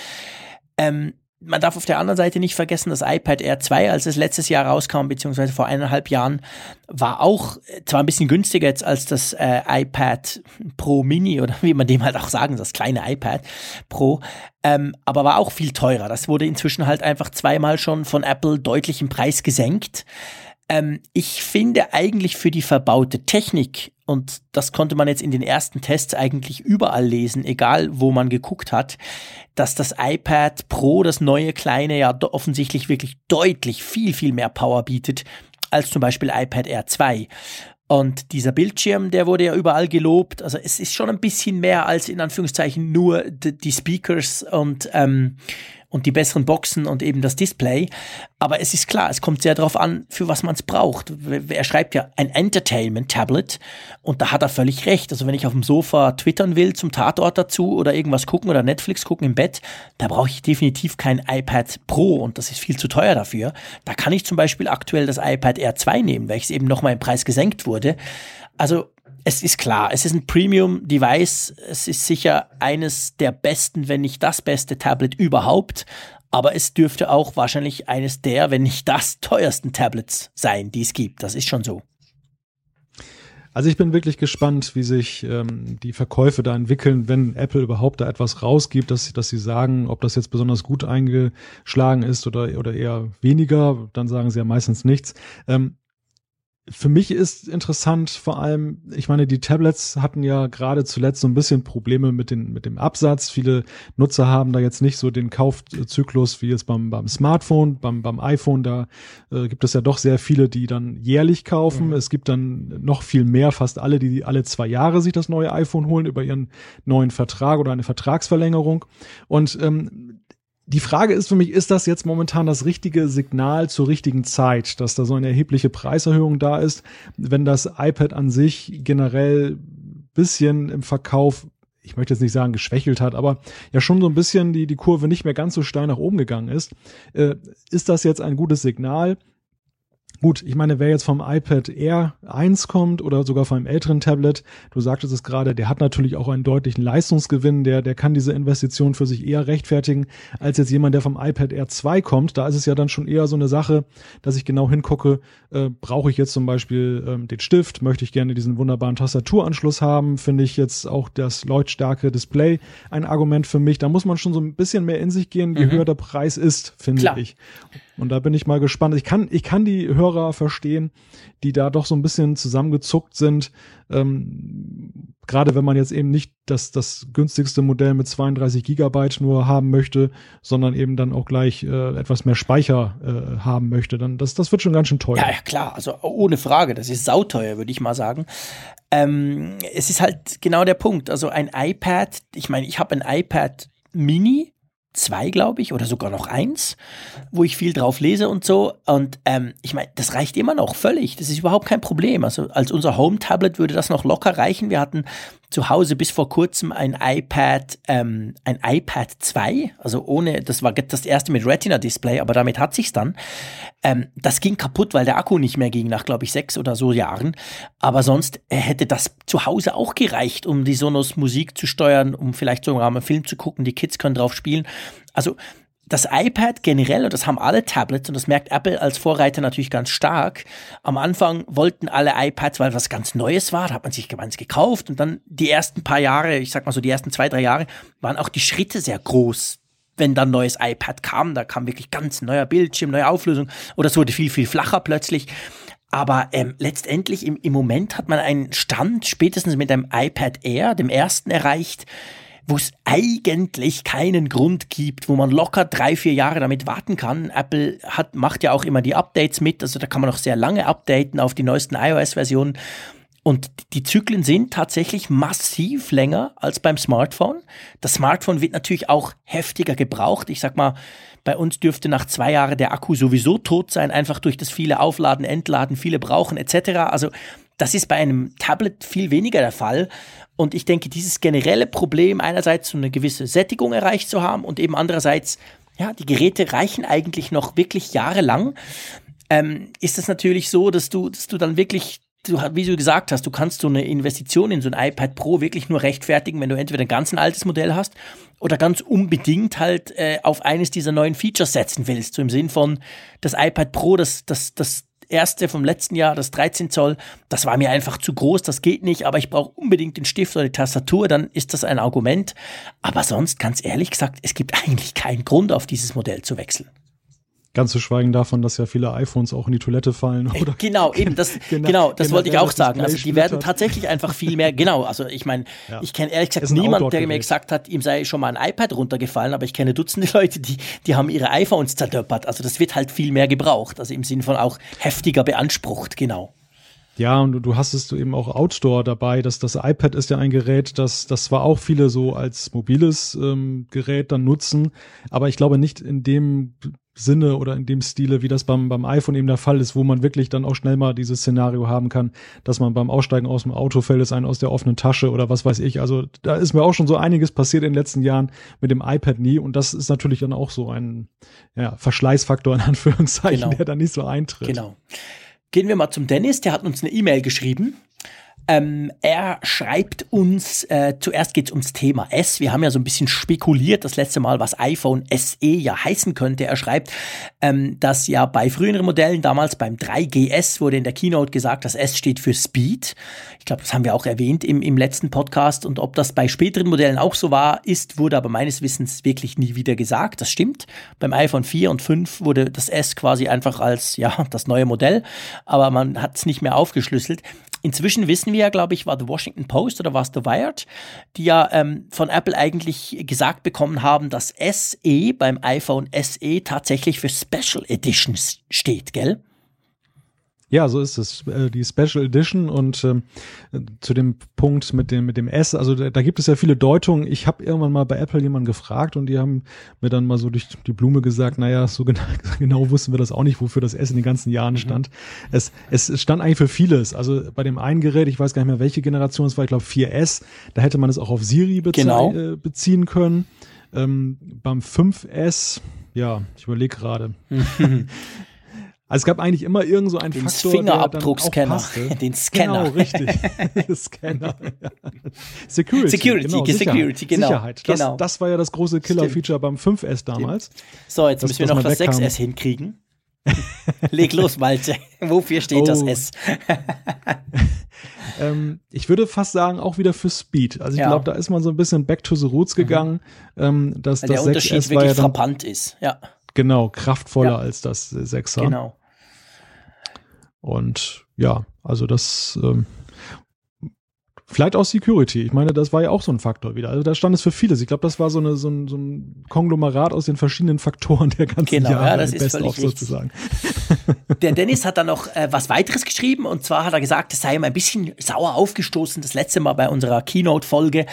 Ähm, man darf auf der anderen Seite nicht vergessen, das iPad Air 2, als es letztes Jahr rauskam, beziehungsweise vor eineinhalb Jahren, war auch äh, zwar ein bisschen günstiger jetzt als das äh, iPad Pro Mini oder wie man dem halt auch sagen, das kleine iPad Pro, ähm, aber war auch viel teurer. Das wurde inzwischen halt einfach zweimal schon von Apple deutlich im Preis gesenkt. Ähm, ich finde eigentlich für die verbaute Technik, und das konnte man jetzt in den ersten Tests eigentlich überall lesen, egal wo man geguckt hat, dass das iPad Pro, das neue kleine, ja offensichtlich wirklich deutlich viel, viel mehr Power bietet als zum Beispiel iPad Air 2. Und dieser Bildschirm, der wurde ja überall gelobt. Also es ist schon ein bisschen mehr als in Anführungszeichen nur die Speakers und ähm, und die besseren Boxen und eben das Display. Aber es ist klar, es kommt sehr darauf an, für was man es braucht. Er schreibt ja ein Entertainment-Tablet und da hat er völlig recht. Also wenn ich auf dem Sofa twittern will zum Tatort dazu oder irgendwas gucken oder Netflix gucken im Bett, da brauche ich definitiv kein iPad Pro und das ist viel zu teuer dafür. Da kann ich zum Beispiel aktuell das iPad Air 2 nehmen, welches eben nochmal im Preis gesenkt wurde. Also es ist klar, es ist ein Premium-Device. Es ist sicher eines der besten, wenn nicht das beste Tablet überhaupt. Aber es dürfte auch wahrscheinlich eines der, wenn nicht das teuersten Tablets sein, die es gibt. Das ist schon so. Also ich bin wirklich gespannt, wie sich ähm, die Verkäufe da entwickeln, wenn Apple überhaupt da etwas rausgibt, dass, dass sie sagen, ob das jetzt besonders gut eingeschlagen ist oder, oder eher weniger. Dann sagen sie ja meistens nichts. Ähm, für mich ist interessant vor allem, ich meine, die Tablets hatten ja gerade zuletzt so ein bisschen Probleme mit, den, mit dem Absatz. Viele Nutzer haben da jetzt nicht so den Kaufzyklus wie jetzt beim, beim Smartphone, beim, beim iPhone. Da äh, gibt es ja doch sehr viele, die dann jährlich kaufen. Mhm. Es gibt dann noch viel mehr, fast alle, die alle zwei Jahre sich das neue iPhone holen über ihren neuen Vertrag oder eine Vertragsverlängerung. Und ähm, die Frage ist für mich, ist das jetzt momentan das richtige Signal zur richtigen Zeit, dass da so eine erhebliche Preiserhöhung da ist, wenn das iPad an sich generell bisschen im Verkauf ich möchte jetzt nicht sagen geschwächelt hat, aber ja schon so ein bisschen die, die Kurve nicht mehr ganz so steil nach oben gegangen ist. Äh, ist das jetzt ein gutes Signal? Gut, ich meine, wer jetzt vom iPad Air 1 kommt oder sogar vom älteren Tablet, du sagtest es gerade, der hat natürlich auch einen deutlichen Leistungsgewinn, der, der kann diese Investition für sich eher rechtfertigen, als jetzt jemand, der vom iPad Air 2 kommt. Da ist es ja dann schon eher so eine Sache, dass ich genau hingucke, äh, brauche ich jetzt zum Beispiel ähm, den Stift, möchte ich gerne diesen wunderbaren Tastaturanschluss haben, finde ich jetzt auch das leutstarke Display ein Argument für mich. Da muss man schon so ein bisschen mehr in sich gehen, je mhm. höher der Preis ist, finde ich. Und da bin ich mal gespannt. Ich kann, ich kann die Hörer verstehen, die da doch so ein bisschen zusammengezuckt sind. Ähm, Gerade wenn man jetzt eben nicht das, das günstigste Modell mit 32 Gigabyte nur haben möchte, sondern eben dann auch gleich äh, etwas mehr Speicher äh, haben möchte, dann das, das wird schon ganz schön teuer. Ja, ja, klar, also ohne Frage, das ist sauteuer, würde ich mal sagen. Ähm, es ist halt genau der Punkt. Also ein iPad, ich meine, ich habe ein iPad Mini, zwei, glaube ich, oder sogar noch eins, wo ich viel drauf lese und so. Und ähm, ich meine, das reicht immer noch völlig. Das ist überhaupt kein Problem. Also als unser Home-Tablet würde das noch locker reichen. Wir hatten zu Hause bis vor kurzem ein iPad, ähm, ein iPad 2, also ohne, das war das erste mit Retina-Display, aber damit hat sich's dann. Ähm, das ging kaputt, weil der Akku nicht mehr ging nach, glaube ich, sechs oder so Jahren. Aber sonst äh, hätte das zu Hause auch gereicht, um die Sonos Musik zu steuern, um vielleicht sogar mal einen Film zu gucken. Die Kids können drauf spielen. Also das iPad generell, und das haben alle Tablets, und das merkt Apple als Vorreiter natürlich ganz stark, am Anfang wollten alle iPads, weil was ganz Neues war, da hat man sich ganz gekauft und dann die ersten paar Jahre, ich sag mal so die ersten zwei, drei Jahre, waren auch die Schritte sehr groß. Wenn dann neues iPad kam, da kam wirklich ganz neuer Bildschirm, neue Auflösung oder es wurde viel, viel flacher plötzlich. Aber ähm, letztendlich im, im Moment hat man einen Stand, spätestens mit dem iPad Air, dem ersten, erreicht, wo es eigentlich keinen Grund gibt, wo man locker drei, vier Jahre damit warten kann. Apple hat, macht ja auch immer die Updates mit, also da kann man auch sehr lange updaten auf die neuesten iOS-Versionen. Und die Zyklen sind tatsächlich massiv länger als beim Smartphone. Das Smartphone wird natürlich auch heftiger gebraucht. Ich sag mal, bei uns dürfte nach zwei Jahren der Akku sowieso tot sein, einfach durch das viele Aufladen, Entladen, viele brauchen etc. Also das ist bei einem Tablet viel weniger der Fall. Und ich denke, dieses generelle Problem, einerseits so eine gewisse Sättigung erreicht zu haben und eben andererseits, ja, die Geräte reichen eigentlich noch wirklich jahrelang, ähm, ist es natürlich so, dass du, dass du dann wirklich du, wie du gesagt hast, du kannst so eine Investition in so ein iPad Pro wirklich nur rechtfertigen, wenn du entweder ein ganz ein altes Modell hast oder ganz unbedingt halt äh, auf eines dieser neuen Features setzen willst. So im Sinn von das iPad Pro, das, das, das erste vom letzten Jahr, das 13 Zoll, das war mir einfach zu groß, das geht nicht, aber ich brauche unbedingt den Stift oder die Tastatur, dann ist das ein Argument. Aber sonst, ganz ehrlich gesagt, es gibt <laughs> eigentlich keinen Grund, auf dieses Modell zu wechseln. Ganz zu schweigen davon, dass ja viele iPhones auch in die Toilette fallen. Oder genau, <laughs> eben, das, genau, genau das wollte ich auch sagen. Also die werden tatsächlich einfach viel mehr, genau, also ich meine, ja. ich kenne ehrlich gesagt niemanden, der mir gesagt hat, ihm sei schon mal ein iPad runtergefallen, aber ich kenne Dutzende <laughs> Leute, die, die haben ihre iPhones zerdöppert. Also das wird halt viel mehr gebraucht, also im Sinn von auch heftiger beansprucht, genau. Ja, und du hast es eben auch Outdoor dabei. Das, das iPad ist ja ein Gerät, das, das zwar auch viele so als mobiles ähm, Gerät dann nutzen, aber ich glaube nicht in dem Sinne oder in dem Stile, wie das beim, beim iPhone eben der Fall ist, wo man wirklich dann auch schnell mal dieses Szenario haben kann, dass man beim Aussteigen aus dem Auto fällt es einen aus der offenen Tasche oder was weiß ich. Also da ist mir auch schon so einiges passiert in den letzten Jahren mit dem iPad nie und das ist natürlich dann auch so ein ja, Verschleißfaktor in <laughs> Anführungszeichen, genau. der dann nicht so eintritt. Genau. Gehen wir mal zum Dennis, der hat uns eine E-Mail geschrieben. Ähm, er schreibt uns, äh, zuerst geht es ums Thema S. Wir haben ja so ein bisschen spekuliert das letzte Mal, was iPhone SE ja heißen könnte. Er schreibt, ähm, dass ja bei früheren Modellen, damals beim 3GS, wurde in der Keynote gesagt, dass S steht für Speed. Ich glaube, das haben wir auch erwähnt im, im letzten Podcast. Und ob das bei späteren Modellen auch so war, ist, wurde aber meines Wissens wirklich nie wieder gesagt. Das stimmt. Beim iPhone 4 und 5 wurde das S quasi einfach als, ja, das neue Modell. Aber man hat es nicht mehr aufgeschlüsselt. Inzwischen wissen wir ja, glaube ich, war The Washington Post oder war es The Wired, die ja ähm, von Apple eigentlich gesagt bekommen haben, dass SE beim iPhone SE tatsächlich für Special Editions steht, gell? Ja, so ist es. Äh, die Special Edition und ähm, zu dem Punkt mit dem mit dem S, also da, da gibt es ja viele Deutungen. Ich habe irgendwann mal bei Apple jemanden gefragt und die haben mir dann mal so durch die Blume gesagt, naja, so genau, <laughs> genau wussten wir das auch nicht, wofür das S in den ganzen Jahren mhm. stand. Es, es stand eigentlich für vieles. Also bei dem einen Gerät, ich weiß gar nicht mehr, welche Generation es war, ich glaube 4S, da hätte man es auch auf Siri beze genau. äh, beziehen können. Ähm, beim 5S, ja, ich überlege gerade. <laughs> Also es gab eigentlich immer irgend so einen den Faktor, Fingerabdruckscanner, <laughs> den Scanner. Genau, richtig. <laughs> Scanner. Security. Security, genau, Security, genau. Sicherheit. Das, genau. das war ja das große Killer-Feature beim 5S damals. So, jetzt müssen wir noch das 6S hinkriegen. <laughs> Leg los, Malte. Wofür steht oh. das S? ähm, ich würde fast sagen, auch wieder für Speed. Also ich ja. glaube, da ist man so ein bisschen back to the roots gegangen. Mhm. Ähm, dass Weil das der Unterschied wirklich ja frappant ist. Ja. Genau, kraftvoller ja. als das 6er. Genau. Und ja, also das ähm, Vielleicht auch Security. Ich meine, das war ja auch so ein Faktor wieder. Also da stand es für vieles. Ich glaube, das war so, eine, so, ein, so ein Konglomerat aus den verschiedenen Faktoren der ganzen genau, Jahre. Ja, das ist völlig sozusagen. Der Dennis hat dann noch äh, was weiteres geschrieben und zwar hat er gesagt, es sei ihm ein bisschen sauer aufgestoßen, das letzte Mal bei unserer Keynote-Folge.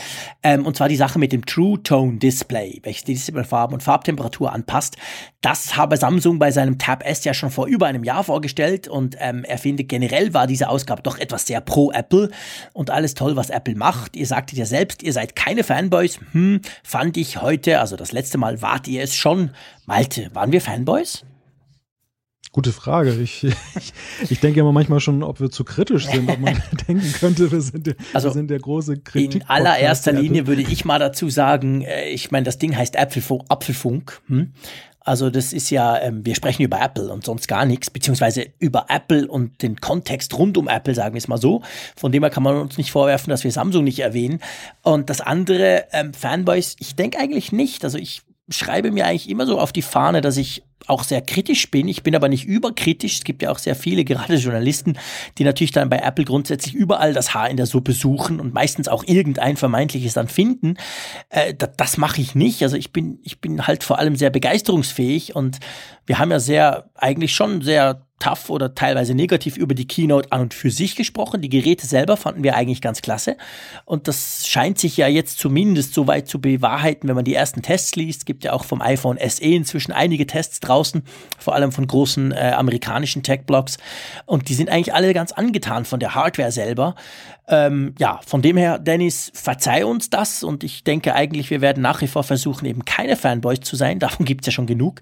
Ähm, und zwar die Sache mit dem True Tone Display, welches die Displayfarben und Farbtemperatur anpasst. Das habe Samsung bei seinem Tab S ja schon vor über einem Jahr vorgestellt und ähm, er findet generell war diese Ausgabe doch etwas sehr pro Apple und alles toll toll, was Apple macht. Ihr sagtet ja selbst, ihr seid keine Fanboys. Hm, fand ich heute, also das letzte Mal wart ihr es schon. Malte, waren wir Fanboys? Gute Frage. Ich, <laughs> ich, ich denke immer manchmal schon, ob wir zu kritisch sind, ob man <laughs> denken könnte, wir sind, der, also wir sind der große Kritik. In allererster Linie würde ich mal dazu sagen, äh, ich meine, das Ding heißt Apfelfunk. Apfelfunk hm? Also das ist ja, ähm, wir sprechen über Apple und sonst gar nichts, beziehungsweise über Apple und den Kontext rund um Apple, sagen wir es mal so. Von dem her kann man uns nicht vorwerfen, dass wir Samsung nicht erwähnen. Und das andere, ähm, Fanboys, ich denke eigentlich nicht. Also ich schreibe mir eigentlich immer so auf die Fahne, dass ich auch sehr kritisch bin. Ich bin aber nicht überkritisch. Es gibt ja auch sehr viele, <laughs> gerade Journalisten, die natürlich dann bei Apple grundsätzlich überall das Haar in der Suppe suchen und meistens auch irgendein vermeintliches dann finden. Äh, das, das mache ich nicht. Also ich bin, ich bin halt vor allem sehr begeisterungsfähig und wir haben ja sehr, eigentlich schon sehr tough oder teilweise negativ über die Keynote an und für sich gesprochen. Die Geräte selber fanden wir eigentlich ganz klasse. Und das scheint sich ja jetzt zumindest so weit zu bewahrheiten, wenn man die ersten Tests liest. Es gibt ja auch vom iPhone SE inzwischen einige Tests draußen, vor allem von großen äh, amerikanischen Tech-Blogs. Und die sind eigentlich alle ganz angetan von der Hardware selber. Ähm, ja, von dem her, Dennis, verzeih uns das. Und ich denke eigentlich, wir werden nach wie vor versuchen, eben keine Fanboys zu sein. <laughs> Davon gibt es ja schon genug.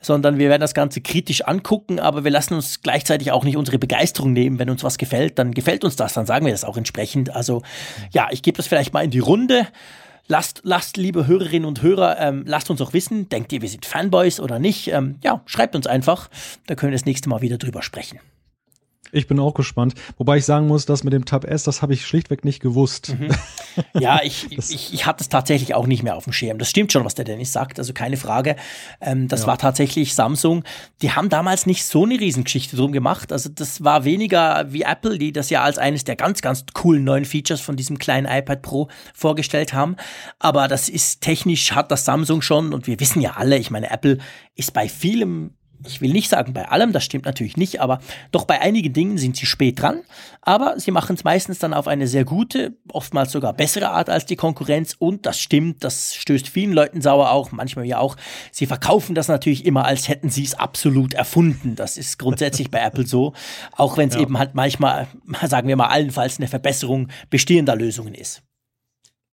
Sondern wir werden das Ganze kritisch angucken, aber wir lassen uns gleichzeitig auch nicht unsere Begeisterung nehmen. Wenn uns was gefällt, dann gefällt uns das, dann sagen wir das auch entsprechend. Also ja, ich gebe das vielleicht mal in die Runde. Lasst, lasst, liebe Hörerinnen und Hörer, ähm, lasst uns auch wissen, denkt ihr, wir sind Fanboys oder nicht? Ähm, ja, schreibt uns einfach, da können wir das nächste Mal wieder drüber sprechen. Ich bin auch gespannt. Wobei ich sagen muss, dass mit dem Tab S, das habe ich schlichtweg nicht gewusst. Mhm. <laughs> Ja, ich, ich, ich hatte es tatsächlich auch nicht mehr auf dem Schirm. Das stimmt schon, was der Dennis sagt, also keine Frage. Ähm, das ja. war tatsächlich Samsung. Die haben damals nicht so eine Riesengeschichte drum gemacht. Also das war weniger wie Apple, die das ja als eines der ganz, ganz coolen neuen Features von diesem kleinen iPad Pro vorgestellt haben. Aber das ist technisch, hat das Samsung schon und wir wissen ja alle, ich meine, Apple ist bei vielem ich will nicht sagen bei allem, das stimmt natürlich nicht, aber doch bei einigen Dingen sind sie spät dran. Aber sie machen es meistens dann auf eine sehr gute, oftmals sogar bessere Art als die Konkurrenz. Und das stimmt, das stößt vielen Leuten sauer auch, manchmal ja auch. Sie verkaufen das natürlich immer, als hätten sie es absolut erfunden. Das ist grundsätzlich bei Apple so, auch wenn es ja. eben halt manchmal, sagen wir mal, allenfalls eine Verbesserung bestehender Lösungen ist.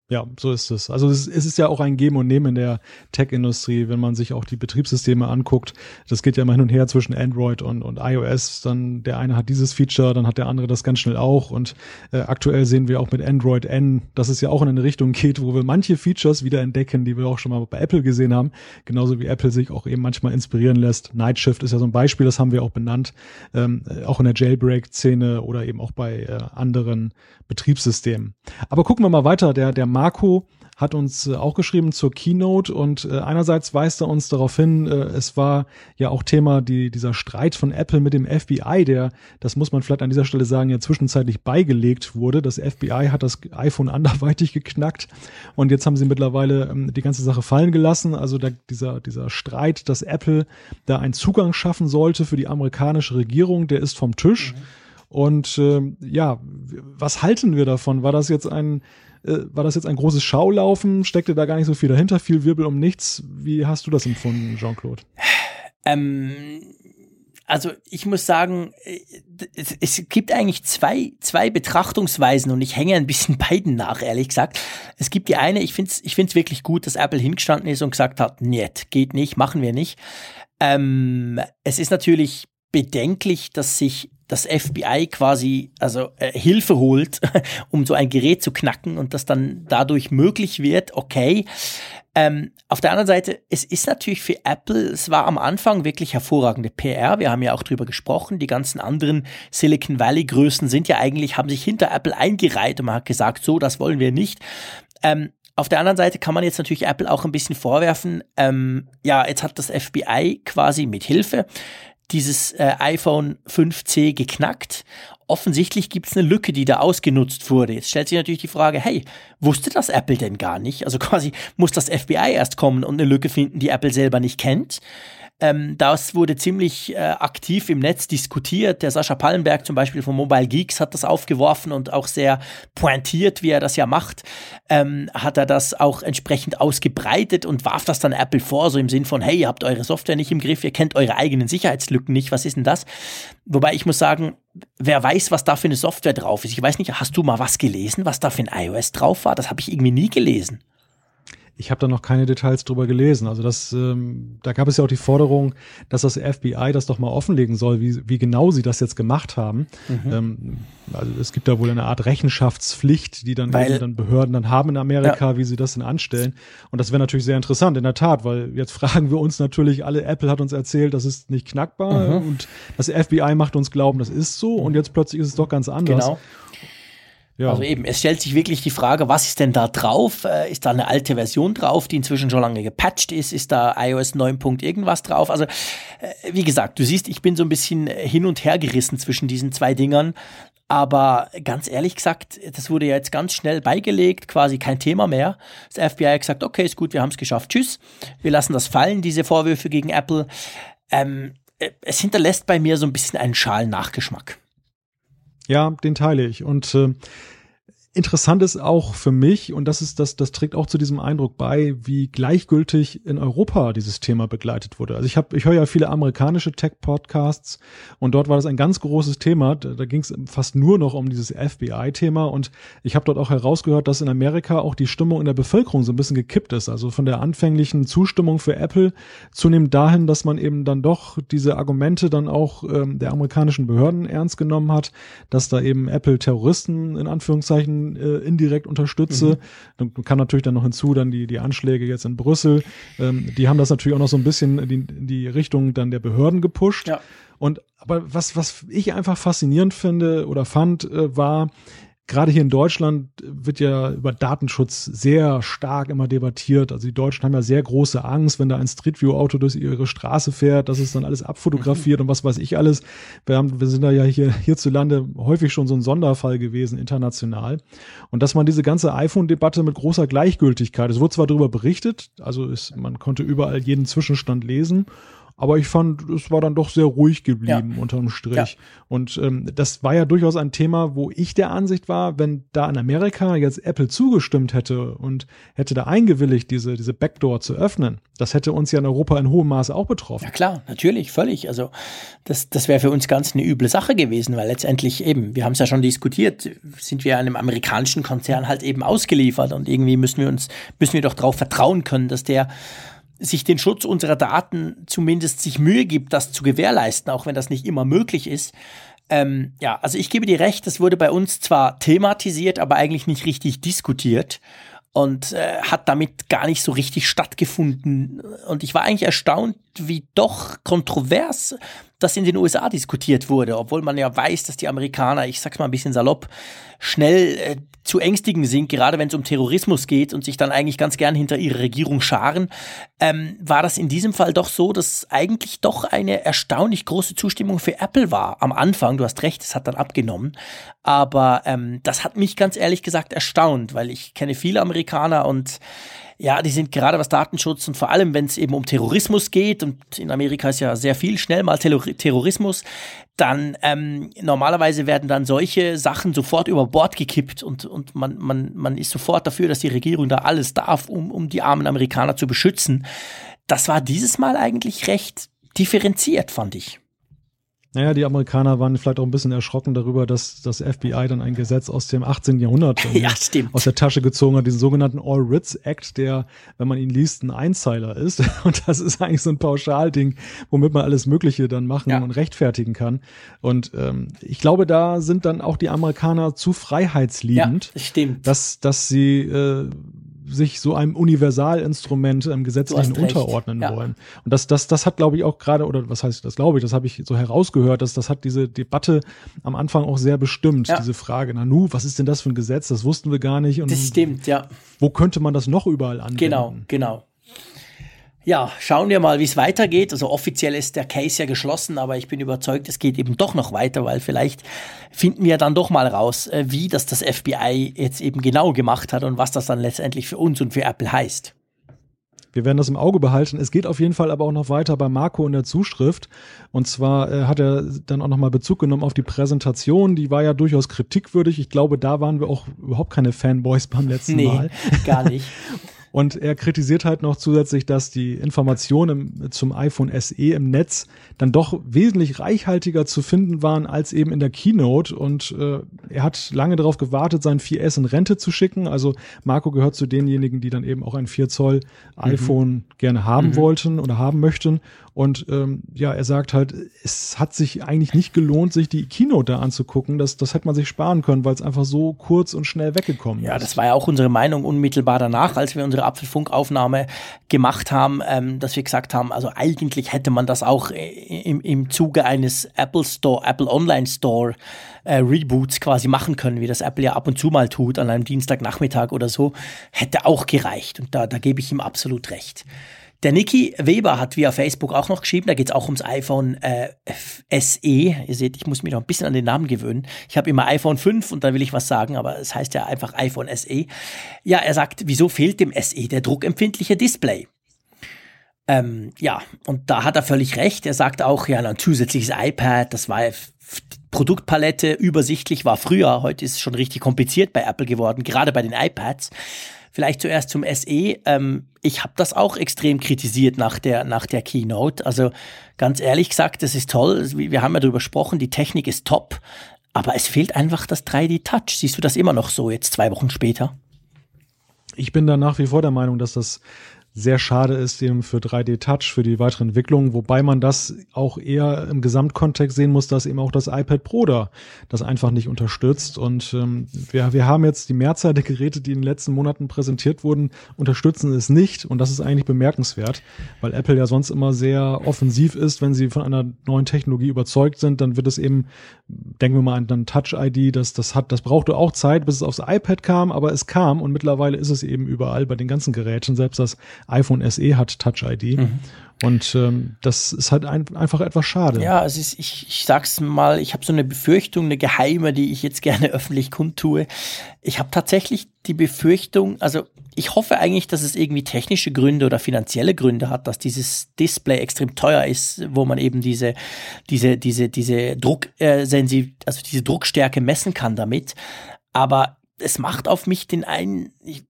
Ja, so ist es. Also es, ist ja auch ein Geben und Nehmen in der Tech-Industrie, wenn man sich auch die Betriebssysteme anguckt. Das geht ja immer hin und her zwischen Android und, und iOS. Dann der eine hat dieses Feature, dann hat der andere das ganz schnell auch. Und äh, aktuell sehen wir auch mit Android N, dass es ja auch in eine Richtung geht, wo wir manche Features wieder entdecken, die wir auch schon mal bei Apple gesehen haben. Genauso wie Apple sich auch eben manchmal inspirieren lässt. Night Shift ist ja so ein Beispiel, das haben wir auch benannt. Ähm, auch in der Jailbreak-Szene oder eben auch bei äh, anderen Betriebssystemen. Aber gucken wir mal weiter. Der, der Marco hat uns äh, auch geschrieben zur Keynote und äh, einerseits weist er uns darauf hin, äh, es war ja auch Thema die, dieser Streit von Apple mit dem FBI, der, das muss man vielleicht an dieser Stelle sagen, ja zwischenzeitlich beigelegt wurde. Das FBI hat das iPhone <laughs> anderweitig geknackt und jetzt haben sie mittlerweile ähm, die ganze Sache fallen gelassen. Also der, dieser, dieser Streit, dass Apple da einen Zugang schaffen sollte für die amerikanische Regierung, der ist vom Tisch. Mhm. Und äh, ja, was halten wir davon? War das jetzt ein äh, war das jetzt ein großes Schaulaufen? Steckte da gar nicht so viel dahinter? Viel Wirbel um nichts? Wie hast du das empfunden, Jean-Claude? Ähm, also ich muss sagen, äh, es, es, gibt eigentlich zwei, zwei Betrachtungsweisen und ich hänge ein bisschen <laughs> beiden nach, ehrlich gesagt. Es gibt die eine, ich finde es ich find's wirklich gut, dass Apple hingestanden ist und gesagt hat, нет, geht nicht, machen wir nicht. Ähm, es ist natürlich bedenklich, dass sich das FBI quasi also äh, Hilfe holt, <laughs> um so ein Gerät zu knacken und das dann dadurch möglich wird, okay. Ähm, auf der anderen Seite, es ist natürlich für Apple, es war am Anfang wirklich hervorragende PR. Wir haben ja auch drüber gesprochen. Die ganzen anderen Silicon Valley Größen sind ja eigentlich, haben sich hinter Apple eingereiht und man hat gesagt, so, das wollen wir nicht. Ähm, auf der anderen Seite kann man jetzt natürlich Apple auch ein bisschen vorwerfen, ähm, ja, jetzt hat das FBI quasi mit Hilfe dieses äh, iPhone 5C geknackt. Offensichtlich gibt es eine Lücke, die da ausgenutzt wurde. Jetzt stellt sich natürlich die Frage, hey, wusste das Apple denn gar nicht? Also <laughs> quasi muss das FBI erst kommen und eine Lücke finden, die Apple selber nicht kennt. Ähm, das wurde ziemlich äh, aktiv im Netz diskutiert. Der Sascha Pallenberg zum Beispiel von Mobile Geeks hat das aufgeworfen und auch sehr pointiert, wie er das ja macht, ähm, hat er das auch entsprechend ausgebreitet und warf das dann Apple vor, so im Sinn von, hey, ihr habt eure Software nicht im Griff, ihr kennt eure eigenen Sicherheitslücken nicht, was ist denn das? Wobei ich muss sagen, wer weiß, was da für eine Software drauf ist. Ich weiß nicht, hast du mal was gelesen, was da für ein iOS drauf war? Das habe ich irgendwie nie gelesen. Ich habe da noch keine Details drüber gelesen. Also das, ähm, da gab es ja auch die Forderung, dass das FBI das doch mal offenlegen soll, wie, wie genau sie das jetzt gemacht haben. Mhm. Ähm, also es gibt da wohl eine Art Rechenschaftspflicht, die dann, weil, dann Behörden dann haben in Amerika, ja. wie sie das denn anstellen. Und das wäre natürlich sehr interessant, in der Tat, weil jetzt fragen wir uns natürlich alle, Apple hat uns erzählt, das ist nicht knackbar mhm. und das FBI macht uns glauben, das ist so und jetzt plötzlich ist es doch ganz anders. Genau. Ja. Also eben, es stellt sich wirklich die Frage, was ist denn da drauf? Äh, ist da eine alte Version drauf, die inzwischen schon lange gepatcht ist? Ist da iOS 9. irgendwas drauf? Also, äh, wie gesagt, du siehst, ich bin so ein bisschen hin und her gerissen zwischen diesen zwei Dingern. Aber ganz ehrlich gesagt, das wurde ja jetzt ganz schnell beigelegt, quasi kein Thema mehr. Das FBI hat gesagt, okay, ist gut, wir haben es geschafft, tschüss. Wir lassen das fallen, diese Vorwürfe gegen Apple. Ähm, äh, es hinterlässt bei mir so ein bisschen einen schalen Nachgeschmack. Ja, den teile ich. Und äh, Interessant ist auch für mich, und das ist das, das trägt auch zu diesem Eindruck bei, wie gleichgültig in Europa dieses Thema begleitet wurde. Also ich habe, ich höre ja viele amerikanische Tech-Podcasts und dort war das ein ganz großes Thema. Da, da ging es fast nur noch um dieses FBI-Thema und ich habe dort auch herausgehört, dass in Amerika auch die Stimmung in der Bevölkerung so ein bisschen gekippt ist. Also von der anfänglichen Zustimmung für Apple zunehmend dahin, dass man eben dann doch diese Argumente dann auch ähm, der amerikanischen Behörden ernst genommen hat, dass da eben Apple Terroristen in Anführungszeichen äh, indirekt unterstütze. Mhm. Dann kam natürlich dann noch hinzu, dann die, die Anschläge jetzt in Brüssel. Ähm, die haben das natürlich auch noch so ein bisschen in die, die Richtung dann der Behörden gepusht. Ja. Und aber was, was ich einfach faszinierend finde oder fand, äh, war, gerade hier in Deutschland wird ja über Datenschutz sehr stark immer debattiert. Also die Deutschen haben ja sehr große Angst, wenn da ein Street View Auto durch ihre Straße fährt, dass es dann alles abfotografiert und was weiß ich alles. Wir, haben, wir sind da ja hier hierzulande häufig schon so ein Sonderfall gewesen, international. Und dass man diese ganze iPhone-Debatte mit großer Gleichgültigkeit, es wurde zwar darüber berichtet, also ist, man konnte überall jeden Zwischenstand lesen aber ich fand, es war dann doch sehr ruhig geblieben ja. unterm Strich. Ja. Und ähm, das war ja durchaus ein Thema, wo ich der Ansicht war, wenn da in Amerika jetzt Apple zugestimmt hätte und hätte da eingewilligt, diese, diese Backdoor zu öffnen, das hätte uns ja in Europa in hohem Maße auch betroffen. Ja klar, natürlich, völlig. Also das, das wäre für uns ganz eine üble Sache gewesen, weil letztendlich eben, wir haben es ja schon diskutiert, sind wir einem amerikanischen Konzern halt eben ausgeliefert und irgendwie müssen wir uns, müssen wir doch darauf vertrauen können, dass der sich den Schutz unserer Daten zumindest sich Mühe gibt, das zu gewährleisten, auch wenn das nicht immer möglich ist. Ähm, ja, also ich gebe dir recht, das wurde bei uns zwar thematisiert, aber eigentlich nicht richtig diskutiert und äh, hat damit gar nicht so richtig stattgefunden. Und ich war eigentlich erstaunt, wie doch kontrovers das in den USA diskutiert wurde, obwohl man ja weiß, dass die Amerikaner, ich sag's mal ein bisschen salopp, schnell äh, zu ängstigen sind, gerade wenn es um Terrorismus geht und sich dann eigentlich ganz gern hinter ihre Regierung scharen, ähm, war das in diesem Fall doch so, dass eigentlich doch eine erstaunlich große Zustimmung für Apple war. Am Anfang, du hast recht, es hat dann abgenommen, aber ähm, das hat mich ganz ehrlich gesagt erstaunt, weil ich kenne viele Amerikaner und ja, die sind gerade was Datenschutz und vor allem, wenn es eben um Terrorismus geht, und in Amerika ist ja sehr viel schnell mal Terrorismus, dann ähm, normalerweise werden dann solche Sachen sofort über Bord gekippt und, und man, man, man ist sofort dafür, dass die Regierung da alles darf, um, um die armen Amerikaner zu beschützen. Das war dieses Mal eigentlich recht differenziert, fand ich. Naja, die Amerikaner waren vielleicht auch ein bisschen erschrocken darüber, dass das FBI dann ein Gesetz aus dem 18. Jahrhundert <laughs> ja, aus der Tasche gezogen hat, diesen sogenannten All Writs Act, der, wenn man ihn liest, ein Einzeiler ist. <laughs> Und das ist eigentlich so ein Pauschalding, womit man alles Mögliche dann machen ja. und rechtfertigen kann. Und ähm, ich glaube, da sind dann auch die Amerikaner zu freiheitsliebend, ja, stimmt. dass, dass sie äh, sich so einem Universalinstrument im Gesetzlichen unterordnen ja. wollen. Und das, das, das hat, glaube ich, auch gerade, oder was heißt das, glaube ich, das habe ich so herausgehört, dass das hat diese Debatte am Anfang auch sehr bestimmt, ja. diese Frage, na nu, was ist denn das für ein Gesetz? Das wussten wir gar nicht. Und das stimmt, ja. Wo könnte man das noch überall anwenden? Genau, genau. Ja, schauen wir mal, wie es weitergeht. Also offiziell ist der Case ja geschlossen, aber ich bin überzeugt, es geht eben doch noch weiter, weil vielleicht finden wir dann doch mal raus, äh, wie das das FBI jetzt eben genau gemacht hat und was das dann letztendlich für uns und für Apple heißt. Wir werden das im Auge behalten. Es geht auf jeden Fall aber auch noch weiter bei Marco in der Zuschrift. Und zwar äh, hat er dann auch nochmal Bezug genommen auf die Präsentation. Die war ja durchaus kritikwürdig. Ich glaube, da waren wir auch überhaupt keine Fanboys beim letzten nee, Mal. <laughs> Gar nicht. <laughs> Und er kritisiert halt noch zusätzlich, dass die Informationen zum iPhone SE im Netz dann doch wesentlich reichhaltiger zu finden waren als eben in der Keynote. Und äh, er hat lange darauf gewartet, sein 4S in Rente zu schicken. Also Marco gehört zu denjenigen, die dann eben auch ein 4 Zoll mhm. iPhone mhm. gerne haben mhm. wollten oder haben möchten. Und ähm, ja, er sagt halt, es hat sich eigentlich nicht gelohnt, sich die Keynote da anzugucken. Das, das hätte man sich sparen können, weil es einfach so kurz und schnell weggekommen ja, ist. Ja, das war ja auch unsere Meinung unmittelbar danach, als wir unsere Apfelfunkaufnahme gemacht haben, ähm, dass wir gesagt haben, also eigentlich hätte man das auch im, im Zuge eines Apple Store, Apple Online Store äh, Reboots quasi machen können, wie das Apple ja ab und zu mal tut, an einem Dienstagnachmittag oder so, hätte auch gereicht. Und da, da gebe ich ihm absolut recht. Der Niki Weber hat via Facebook auch noch geschrieben, da geht es auch ums iPhone äh, SE. Ihr seht, ich muss mich noch ein bisschen an den Namen gewöhnen. Ich habe immer iPhone 5 und da will ich was sagen, aber es heißt ja einfach iPhone SE. Ja, er sagt, wieso fehlt dem SE der druckempfindliche Display? Ähm, ja, und da hat er völlig recht. Er sagt auch, ja, ein zusätzliches iPad, das war Produktpalette übersichtlich, war früher, heute ist es schon richtig kompliziert bei Apple geworden, gerade bei den iPads. Vielleicht zuerst zum SE. Ähm, ich habe das auch extrem kritisiert nach der, nach der Keynote. Also ganz ehrlich gesagt, das ist toll. Wir haben ja darüber gesprochen, die Technik ist top, aber es fehlt einfach das 3D-Touch. Siehst du das immer noch so jetzt zwei Wochen später? Ich bin da nach wie vor der Meinung, dass das sehr schade ist eben für 3D Touch, für die weitere Entwicklung, wobei man das auch eher im Gesamtkontext sehen muss, dass eben auch das iPad Pro da das einfach nicht unterstützt. Und ähm, wir, wir haben jetzt die Mehrzahl der Geräte, die in den letzten Monaten präsentiert wurden, unterstützen es nicht. Und das ist eigentlich bemerkenswert, weil Apple ja sonst immer sehr offensiv ist, wenn sie von einer neuen Technologie überzeugt sind, dann wird es eben, denken wir mal an dann Touch ID, das, das hat, das brauchte auch Zeit, bis es aufs iPad kam, aber es kam und mittlerweile ist es eben überall bei den ganzen Geräten, selbst das iPhone SE hat Touch ID. Mhm. Und ähm, das ist halt ein, einfach etwas schade. Ja, es ist, ich, ich sag's mal, ich habe so eine Befürchtung, eine geheime, die ich jetzt <laughs> gerne öffentlich kundtue. Ich habe tatsächlich die Befürchtung, also ich hoffe eigentlich, dass es irgendwie technische Gründe oder finanzielle Gründe hat, dass dieses Display extrem teuer ist, wo man eben diese, diese, diese, diese Druck, äh, also diese Druckstärke messen kann damit. Aber es macht auf mich den einen, ich,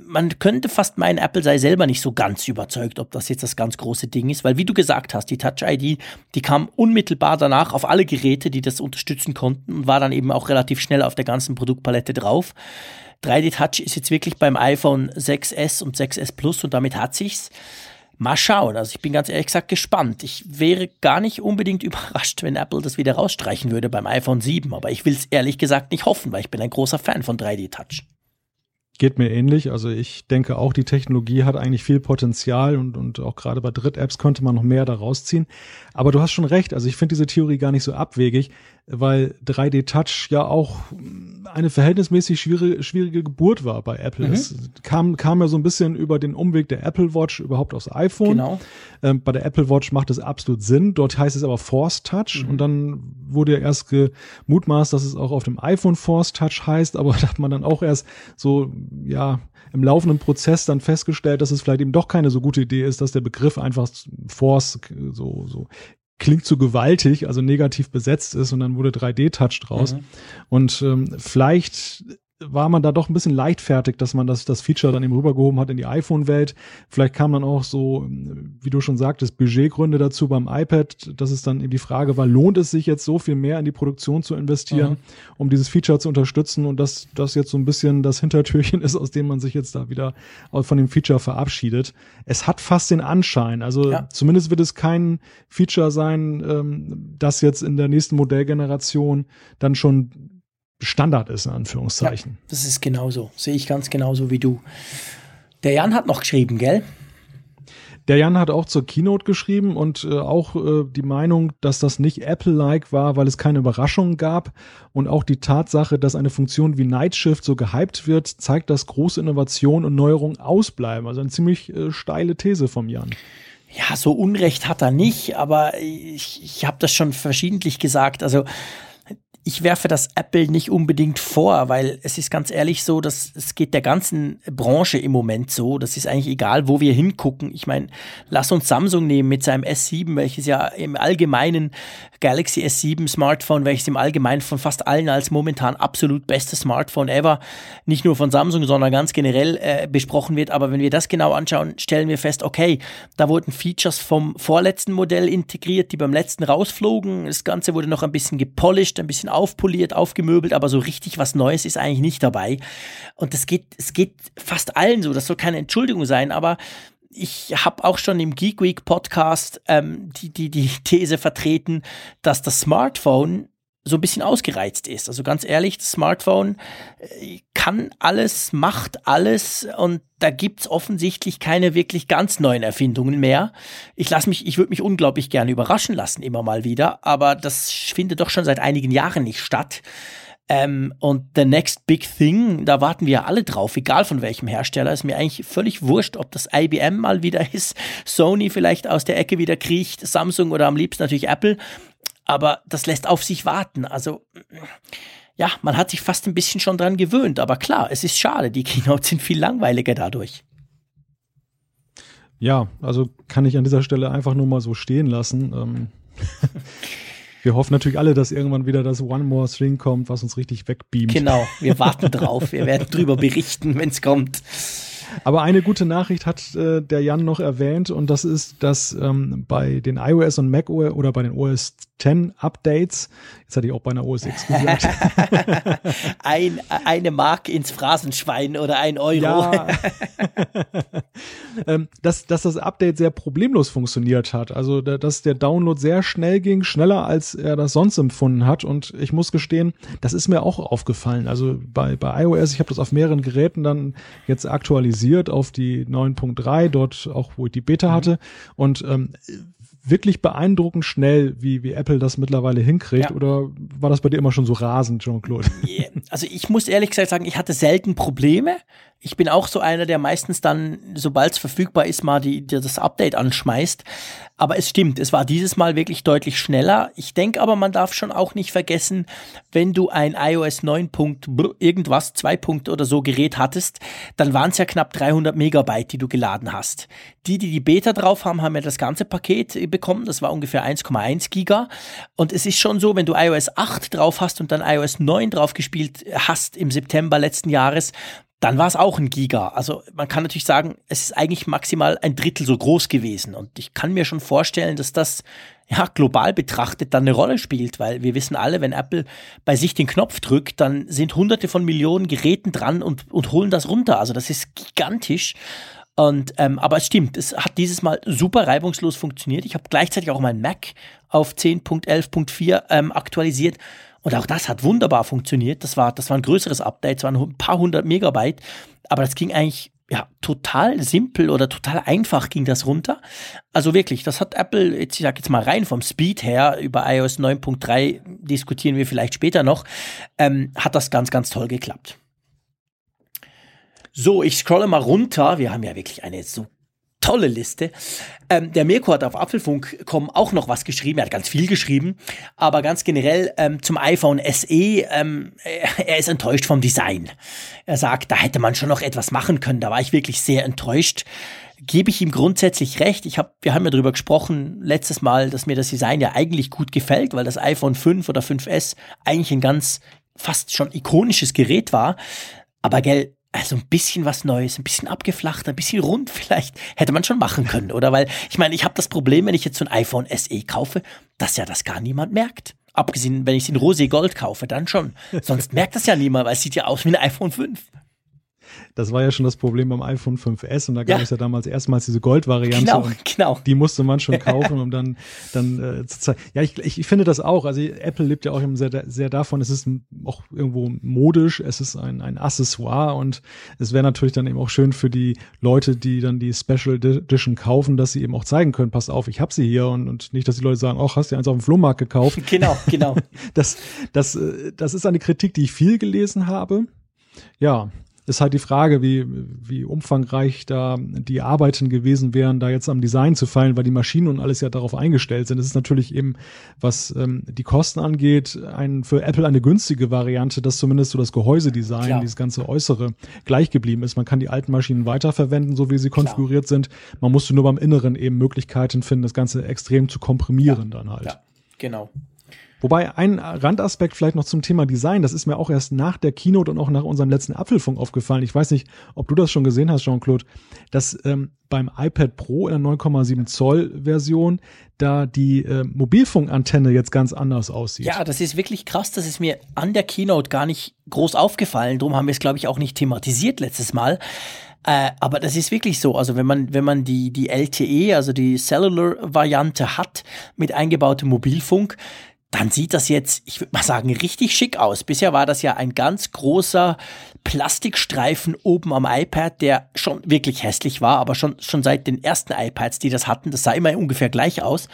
man könnte fast meinen, Apple sei selber nicht so ganz überzeugt, ob das jetzt das ganz große Ding ist, weil wie du gesagt hast, die Touch ID, die kam unmittelbar danach auf alle Geräte, die das unterstützen konnten und war dann eben auch relativ schnell auf der ganzen Produktpalette drauf. 3D Touch ist jetzt wirklich beim iPhone 6S und 6S Plus und damit hat sich's. Mal schauen. Also ich bin ganz ehrlich gesagt gespannt. Ich wäre gar nicht unbedingt <laughs> überrascht, wenn Apple das wieder rausstreichen würde beim iPhone 7, aber ich will es ehrlich gesagt nicht hoffen, weil ich bin ein großer Fan von 3D Touch. Geht mir ähnlich. Also ich denke auch, die Technologie hat eigentlich viel Potenzial und, und auch gerade bei Dritt-Apps könnte man noch mehr daraus ziehen. Aber du hast schon recht. Also ich finde diese Theorie gar nicht so abwegig weil 3D Touch ja auch eine verhältnismäßig schwierige, schwierige Geburt war bei Apple. Mhm. Es kam, kam ja so ein bisschen über den Umweg der Apple Watch überhaupt aufs iPhone. Genau. Ähm, bei der Apple Watch macht es absolut Sinn. Dort heißt es aber Force Touch mhm. und dann wurde ja erst gemutmaßt, dass es auch auf dem iPhone Force Touch heißt, aber <laughs> da hat man dann auch erst so, ja, im laufenden Prozess dann festgestellt, dass es vielleicht eben doch keine so gute Idee ist, dass der Begriff einfach Force so, so klingt zu gewaltig, also negativ besetzt ist und dann wurde 3D-Touch draus. Mhm. Und ähm, vielleicht war man da doch ein bisschen leichtfertig, dass man das, das Feature dann eben rübergehoben hat in die iPhone-Welt. Vielleicht kam dann auch so, wie du schon sagtest, Budgetgründe dazu beim iPad, dass es dann eben die Frage war, lohnt es sich jetzt so viel mehr in die Produktion zu investieren, mhm. um dieses Feature zu unterstützen und dass das jetzt so ein bisschen das Hintertürchen <laughs> ist, aus dem man sich jetzt da wieder von dem Feature verabschiedet. Es hat fast den Anschein, also ja. zumindest wird es kein Feature sein, ähm, das jetzt in der nächsten Modellgeneration dann schon Standard ist, in Anführungszeichen. Ja, das ist genauso. Sehe ich ganz genauso wie du. Der Jan hat noch geschrieben, gell? Der Jan hat auch zur Keynote geschrieben und äh, auch äh, die Meinung, dass das nicht Apple-like war, weil es keine Überraschungen gab. Und auch die Tatsache, dass eine Funktion wie Night Shift so gehypt wird, zeigt, dass große Innovationen und Neuerungen ausbleiben. Also eine ziemlich äh, steile These vom Jan. Ja, so Unrecht hat er nicht, aber ich, ich habe das schon verschiedentlich gesagt. Also ich werfe das Apple nicht unbedingt vor, weil es ist ganz ehrlich so, dass es geht der ganzen Branche im Moment so. Das ist eigentlich egal, wo wir hingucken. Ich meine, lass uns Samsung nehmen mit seinem S7, welches ja im Allgemeinen Galaxy S7 Smartphone, welches im Allgemeinen von fast allen als momentan absolut bestes Smartphone ever, nicht nur von Samsung, sondern ganz generell äh, besprochen wird. Aber wenn wir das genau anschauen, stellen wir fest, okay, da wurden Features vom vorletzten Modell integriert, die beim letzten rausflogen. Das Ganze wurde noch ein bisschen gepolished, ein bisschen aufpoliert, aufgemöbelt, aber so richtig was Neues ist eigentlich nicht dabei. Und das geht, es geht fast allen so. Das soll keine Entschuldigung sein, aber ich habe auch schon im Geek Week Podcast ähm, die, die, die These vertreten, dass das Smartphone so ein bisschen ausgereizt ist. Also ganz ehrlich, das Smartphone äh, kann alles, macht alles und da gibt's offensichtlich keine wirklich ganz neuen Erfindungen mehr. Ich lasse mich, ich würde mich unglaublich gerne überraschen lassen, immer mal wieder, aber das findet doch schon seit einigen Jahren nicht statt. Ähm, und The Next Big Thing, da warten wir alle drauf, egal von welchem Hersteller. Ist mir eigentlich völlig wurscht, ob das IBM mal wieder <laughs> ist, Sony vielleicht aus der Ecke wieder kriecht, Samsung oder am liebsten natürlich Apple aber das lässt auf sich warten. Also ja, man hat sich fast ein bisschen schon dran gewöhnt, aber klar, es ist schade, die Keynotes sind viel langweiliger dadurch. Ja, also kann ich an dieser Stelle einfach nur mal so stehen lassen. Ähm <laughs> wir hoffen natürlich alle, dass irgendwann wieder das One More String kommt, was uns richtig wegbeamt. Genau, wir warten <laughs> drauf. Wir werden drüber berichten, wenn es kommt. Aber eine gute Nachricht hat äh, der Jan noch erwähnt und das ist, dass ähm, bei den iOS und Mac OS oder bei den OS 10 Updates, jetzt hatte ich auch bei einer OS X gesagt. <laughs> ein, eine Mark ins Phrasenschwein oder ein Euro. Ja. <laughs> ähm, dass, dass das Update sehr problemlos funktioniert hat. Also, da, dass der Download sehr schnell ging, schneller als er das sonst empfunden hat. Und ich muss gestehen, das ist mir auch aufgefallen. Also bei, bei iOS, ich habe das auf mehreren Geräten dann jetzt aktualisiert auf die 9.3, dort auch, wo ich die Beta mhm. hatte. Und ähm, wirklich beeindruckend schnell, wie, wie Apple das mittlerweile hinkriegt? Ja. Oder war das bei dir immer schon so rasend, Jean-Claude? Also ich muss ehrlich gesagt sagen, ich hatte selten Probleme. Ich bin auch so einer, der meistens dann, sobald es verfügbar ist, mal die, die, das Update anschmeißt. Aber es stimmt, es war dieses Mal wirklich deutlich schneller. Ich denke aber, man darf schon auch nicht vergessen, wenn du ein iOS 9. irgendwas, 2 Punkt oder so Gerät hattest, dann waren es ja knapp 300 Megabyte, die du geladen hast. Die, die die Beta drauf haben, haben ja das ganze Paket bekommen. Das war ungefähr 1,1 Giga. Und es ist schon so, wenn du iOS 8 drauf hast und dann iOS 9 drauf gespielt hast im September letzten Jahres, dann war es auch ein Giga. Also man kann natürlich sagen, es ist eigentlich maximal ein Drittel so groß gewesen. Und ich kann mir schon vorstellen, dass das ja global betrachtet dann eine Rolle spielt, weil wir wissen alle, wenn Apple bei sich den Knopf drückt, dann sind hunderte von Millionen Geräten dran und, und holen das runter. Also das ist gigantisch. Und ähm, aber es stimmt, es hat dieses Mal super reibungslos funktioniert. Ich habe gleichzeitig auch mein Mac auf 10.11.4 ähm, aktualisiert und auch das hat wunderbar funktioniert. Das war, das war ein größeres Update, es waren ein paar hundert Megabyte, aber das ging eigentlich ja, total simpel oder total einfach ging das runter. Also wirklich, das hat Apple, jetzt, ich sag jetzt mal rein vom Speed her, über iOS 9.3 diskutieren wir vielleicht später noch, ähm, hat das ganz, ganz toll geklappt. So, ich scrolle mal runter. Wir haben ja wirklich eine so tolle Liste. Ähm, der Mirko hat auf Apfelfunk.com auch noch was geschrieben. Er hat ganz viel geschrieben, aber ganz generell ähm, zum iPhone SE. Ähm, er ist enttäuscht vom Design. Er sagt, da hätte man schon noch etwas machen können. Da war ich wirklich sehr enttäuscht. Gebe ich ihm grundsätzlich recht. Ich hab, wir haben ja darüber gesprochen letztes Mal, dass mir das Design ja eigentlich gut gefällt, weil das iPhone 5 oder 5S eigentlich ein ganz fast schon ikonisches Gerät war. Aber gell, also ein bisschen was Neues, ein bisschen abgeflacht, ein bisschen rund vielleicht hätte man schon machen können, oder? Weil ich meine, ich habe das Problem, wenn ich jetzt so ein iPhone SE kaufe, dass ja das gar niemand merkt. Abgesehen, wenn ich es in Rosé Gold kaufe, dann schon. Sonst merkt das ja niemand, weil es sieht ja aus wie ein iPhone 5. Das war ja schon das Problem beim iPhone 5S und da gab ja. es ja damals erstmals diese Gold-Variante. Genau, genau. Die musste man schon <laughs> kaufen, um dann, dann äh, zu zeigen. Ja, ich, ich, ich finde das auch. Also Apple lebt ja auch sehr, sehr davon, es ist auch irgendwo modisch, es ist ein, ein Accessoire und es wäre natürlich dann eben auch schön für die Leute, die dann die Special Edition kaufen, dass sie eben auch zeigen können, pass auf, ich habe sie hier und, und nicht, dass die Leute sagen, ach, hast du eins auf dem Flohmarkt gekauft. <laughs> Genau, genau. <laughs> Das, das, äh, das ist eine Kritik, die ich viel gelesen habe. Ja, ist halt die Frage, wie, wie umfangreich da die Arbeiten gewesen wären, da jetzt am Design zu fallen, weil die Maschinen und alles ja darauf eingestellt sind. Es ist natürlich eben, was ähm, die Kosten angeht, ein, für Apple eine günstige Variante, dass zumindest so das Gehäusedesign, Klar. dieses ganze Äußere gleich geblieben ist. Man kann die alten Maschinen weiterverwenden, so wie sie konfiguriert Klar. sind. Man musste nur beim Inneren eben Möglichkeiten finden, das Ganze extrem zu komprimieren ja. dann halt. Ja, genau. Wobei ein Randaspekt vielleicht noch zum Thema Design, das ist mir auch erst nach der Keynote und auch nach unserem letzten Apfelfunk aufgefallen. Ich weiß nicht, ob du das schon gesehen hast, Jean-Claude, dass ähm, beim iPad Pro in der 9,7 Zoll Version da die äh, Mobilfunkantenne jetzt ganz anders aussieht. Ja, das ist wirklich krass. Das ist mir an der Keynote gar nicht groß aufgefallen. Darum haben wir es, glaube ich, auch nicht thematisiert letztes Mal. Äh, aber das ist wirklich so. Also wenn man, wenn man die, die LTE, also die Cellular-Variante hat mit eingebautem Mobilfunk, dann sieht das jetzt, ich würde mal sagen, richtig schick aus. Bisher war das ja ein ganz großer Plastikstreifen oben am iPad, der schon wirklich hässlich war, aber schon, schon seit den ersten iPads, die das hatten, das sah immer ungefähr gleich aus.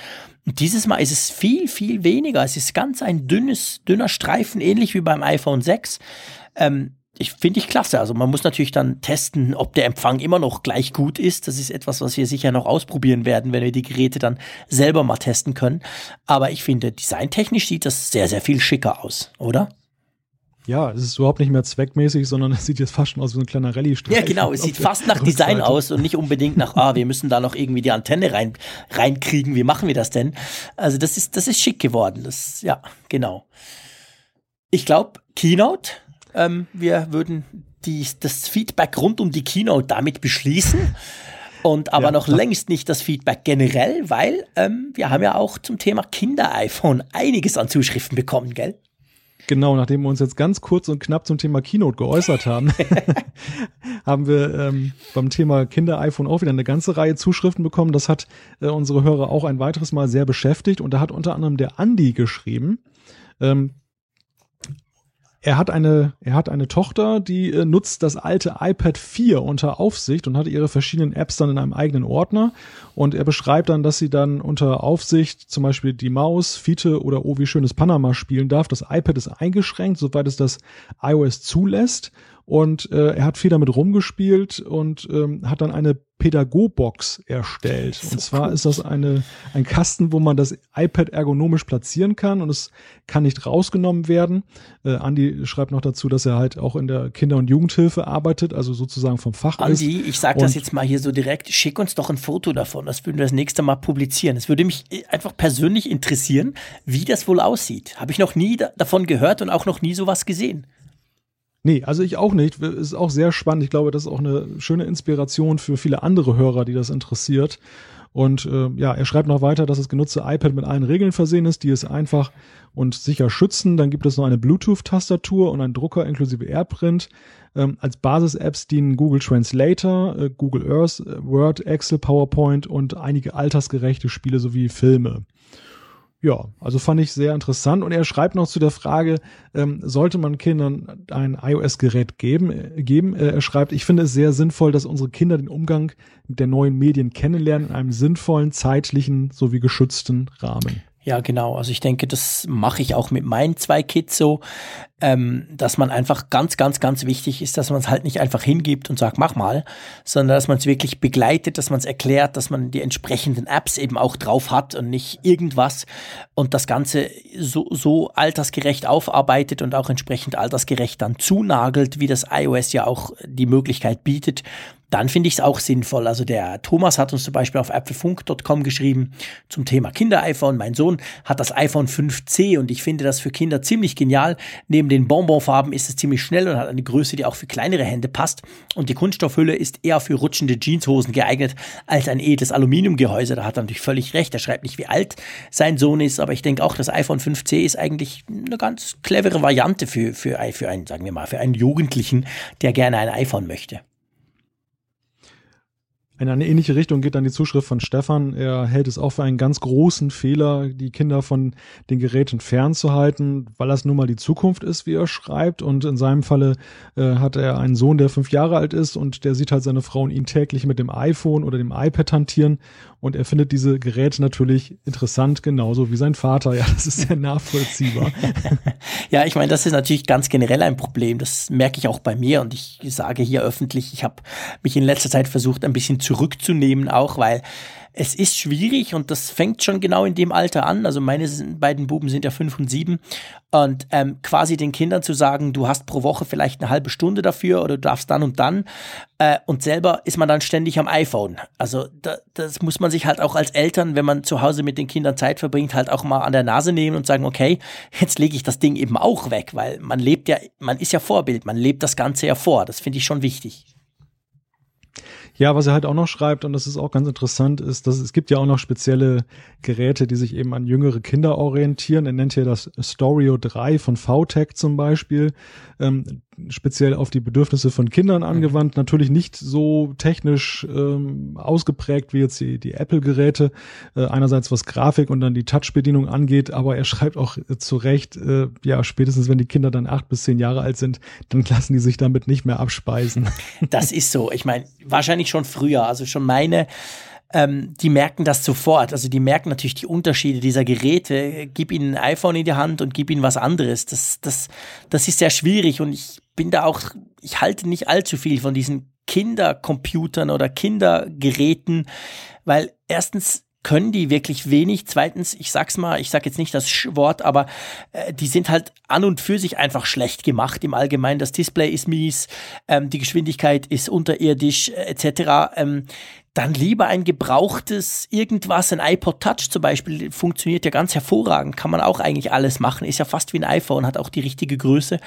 Und dieses Mal ist es viel, viel weniger. Es ist ganz ein dünnes, dünner Streifen, ähnlich wie beim iPhone 6. Ähm, ich finde ich klasse. Also man muss natürlich dann testen, ob der Empfang immer noch gleich gut ist. Das ist etwas, was wir sicher noch ausprobieren werden, wenn wir die Geräte dann selber mal testen können. Aber ich finde, designtechnisch sieht das sehr, sehr viel schicker aus, oder? Ja, es ist überhaupt nicht mehr zweckmäßig, sondern <laughs> es sieht jetzt fast schon aus wie ein kleiner rallye Ja, genau, es sieht fast nach <laughs> Design aus und nicht unbedingt nach, ah, wir müssen da noch irgendwie die Antenne rein, reinkriegen, wie machen wir das denn? Also das ist, das ist schick geworden, das, ja, genau. Ich glaube, Keynote, ähm, wir würden die, das Feedback rund um die Keynote damit beschließen. Und aber ja, noch längst nicht das Feedback generell, weil ähm, wir haben ja auch zum Thema Kinder-iPhone einiges an Zuschriften bekommen, gell? Genau, nachdem wir uns jetzt ganz kurz und knapp zum Thema Keynote geäußert haben, <laughs> haben wir ähm, beim Thema Kinder-iPhone auch wieder eine ganze Reihe Zuschriften bekommen. Das hat äh, unsere Hörer auch ein weiteres Mal sehr beschäftigt. Und da hat unter anderem der Andi geschrieben, ähm, er hat eine, er hat eine Tochter, die äh, nutzt das alte iPad 4 unter Aufsicht und hat ihre verschiedenen Apps dann in einem eigenen Ordner. Und er beschreibt dann, dass sie dann unter Aufsicht zum Beispiel die Maus, Fiete oder Oh, wie schönes Panama spielen darf. Das iPad ist eingeschränkt, soweit es das iOS zulässt und äh, er hat viel damit rumgespielt und ähm, hat dann eine Pädagobox erstellt. So und zwar cool. ist das eine, ein Kasten, wo man das iPad ergonomisch platzieren kann und es kann nicht rausgenommen werden. Äh, Andi schreibt noch dazu, dass er halt auch in der Kinder- und Jugendhilfe arbeitet, also sozusagen vom Fach Andi, ist. ich sage das jetzt mal hier so direkt, schick uns doch ein Foto davon, das würden wir das nächste Mal publizieren. Es würde mich äh, einfach persönlich interessieren, wie das wohl aussieht. Habe ich noch nie da davon gehört und auch noch nie sowas gesehen. Nee, also ich auch nicht. Ist auch sehr spannend. Ich glaube, das ist auch eine schöne Inspiration für viele andere Hörer, die das interessiert. Und äh, ja, er schreibt noch weiter, dass das genutzte iPad mit allen Regeln versehen ist, die es einfach und sicher schützen. Dann gibt es noch eine Bluetooth-Tastatur und einen Drucker inklusive AirPrint. Ähm, als Basis-Apps dienen Google Translator, äh, Google Earth, äh, Word, Excel, PowerPoint und einige altersgerechte Spiele sowie Filme. Ja, also fand ich sehr interessant. Und er schreibt noch zu der Frage, ähm, sollte man Kindern ein iOS-Gerät geben? Äh, geben? Äh, er schreibt, ich finde es sehr sinnvoll, dass unsere Kinder den Umgang mit der neuen Medien kennenlernen in einem sinnvollen, zeitlichen sowie geschützten Rahmen. Ja, genau. Also ich denke, das mache ich auch mit meinen zwei Kids so, ähm, dass man einfach ganz, ganz, ganz wichtig ist, dass man es halt nicht einfach hingibt und sagt, mach mal, sondern dass man es wirklich begleitet, dass man es erklärt, dass man die entsprechenden Apps eben auch drauf hat und nicht irgendwas und das Ganze so, so altersgerecht aufarbeitet und auch entsprechend altersgerecht dann zunagelt, wie das iOS ja auch die Möglichkeit bietet dann finde ich es auch sinnvoll. Also der Thomas hat uns zum Beispiel auf apfelfunk.com geschrieben zum Thema Kinder-iPhone. Mein Sohn hat das iPhone 5C und ich finde das für Kinder ziemlich genial. Neben den Bonbonfarben ist es ziemlich schnell und hat eine Größe, die auch für kleinere Hände passt. Und die Kunststoffhülle ist eher für rutschende Jeanshosen geeignet als ein edles Aluminiumgehäuse. Da hat er natürlich völlig recht. Er schreibt nicht, wie alt sein Sohn ist, aber ich denke auch, das iPhone 5C ist eigentlich eine ganz clevere Variante für, für, für einen, sagen wir mal, für einen Jugendlichen, der gerne ein iPhone möchte. In eine ähnliche Richtung geht dann die Zuschrift von Stefan. Er hält es auch für einen ganz großen Fehler, die Kinder von den Geräten fernzuhalten, weil das nun mal die Zukunft ist, wie er schreibt. Und in seinem Falle äh, hat er einen Sohn, der fünf Jahre alt ist und der sieht halt seine Frau und ihn täglich mit dem iPhone oder dem iPad hantieren. Und er findet diese Geräte natürlich interessant, genauso wie sein Vater. Ja, das ist sehr nachvollziehbar. <laughs> ja, ich meine, das ist natürlich ganz generell ein Problem. Das merke ich auch bei mir und ich sage hier öffentlich, ich habe mich in letzter Zeit versucht, ein bisschen zurückzunehmen, auch weil es ist schwierig und das fängt schon genau in dem Alter an. Also meine beiden Buben sind ja fünf und sieben und ähm, quasi den Kindern zu sagen, du hast pro Woche vielleicht eine halbe Stunde dafür oder du darfst dann und dann äh, und selber ist man dann ständig am iPhone. Also da, das muss man sich halt auch als Eltern, wenn man zu Hause mit den Kindern Zeit verbringt, halt auch mal an der Nase nehmen und sagen, okay, jetzt lege ich das Ding eben auch weg, weil man lebt ja, man ist ja Vorbild, man lebt das Ganze ja vor. Das finde ich schon wichtig. Ja, was er halt auch noch schreibt, und das ist auch ganz interessant, ist, dass es gibt ja auch noch spezielle Geräte, die sich eben an jüngere Kinder orientieren. Er nennt hier das Storio 3 von VTech zum Beispiel, ähm, speziell auf die Bedürfnisse von Kindern mhm. angewandt. Natürlich nicht so technisch ähm, ausgeprägt wie jetzt die, die Apple-Geräte. Äh, einerseits was Grafik und dann die Touch-Bedienung angeht, aber er schreibt auch äh, zu Recht, äh, ja, spätestens wenn die Kinder dann acht bis zehn Jahre alt sind, dann <laughs> lassen die sich damit nicht mehr abspeisen. Das ist so. Ich meine, wahrscheinlich schon früher. Also schon meine ähm, die merken das sofort. Also die merken natürlich die Unterschiede dieser Geräte. Gib ihnen ein iPhone in die Hand und gib ihnen was anderes. Das, das, das ist sehr schwierig und ich bin da auch, ich halte nicht allzu viel von diesen Kindercomputern oder Kindergeräten, weil erstens können die wirklich wenig. Zweitens, ich sag's mal, ich sag jetzt nicht das Wort, aber äh, die sind halt an und für sich einfach schlecht gemacht im Allgemeinen. Das Display ist mies, ähm, die Geschwindigkeit ist unterirdisch äh, etc. Ähm, dann lieber ein gebrauchtes irgendwas, ein iPod Touch zum Beispiel, funktioniert ja ganz hervorragend, kann man auch eigentlich alles machen, ist ja fast wie ein iPhone, hat auch die richtige Größe.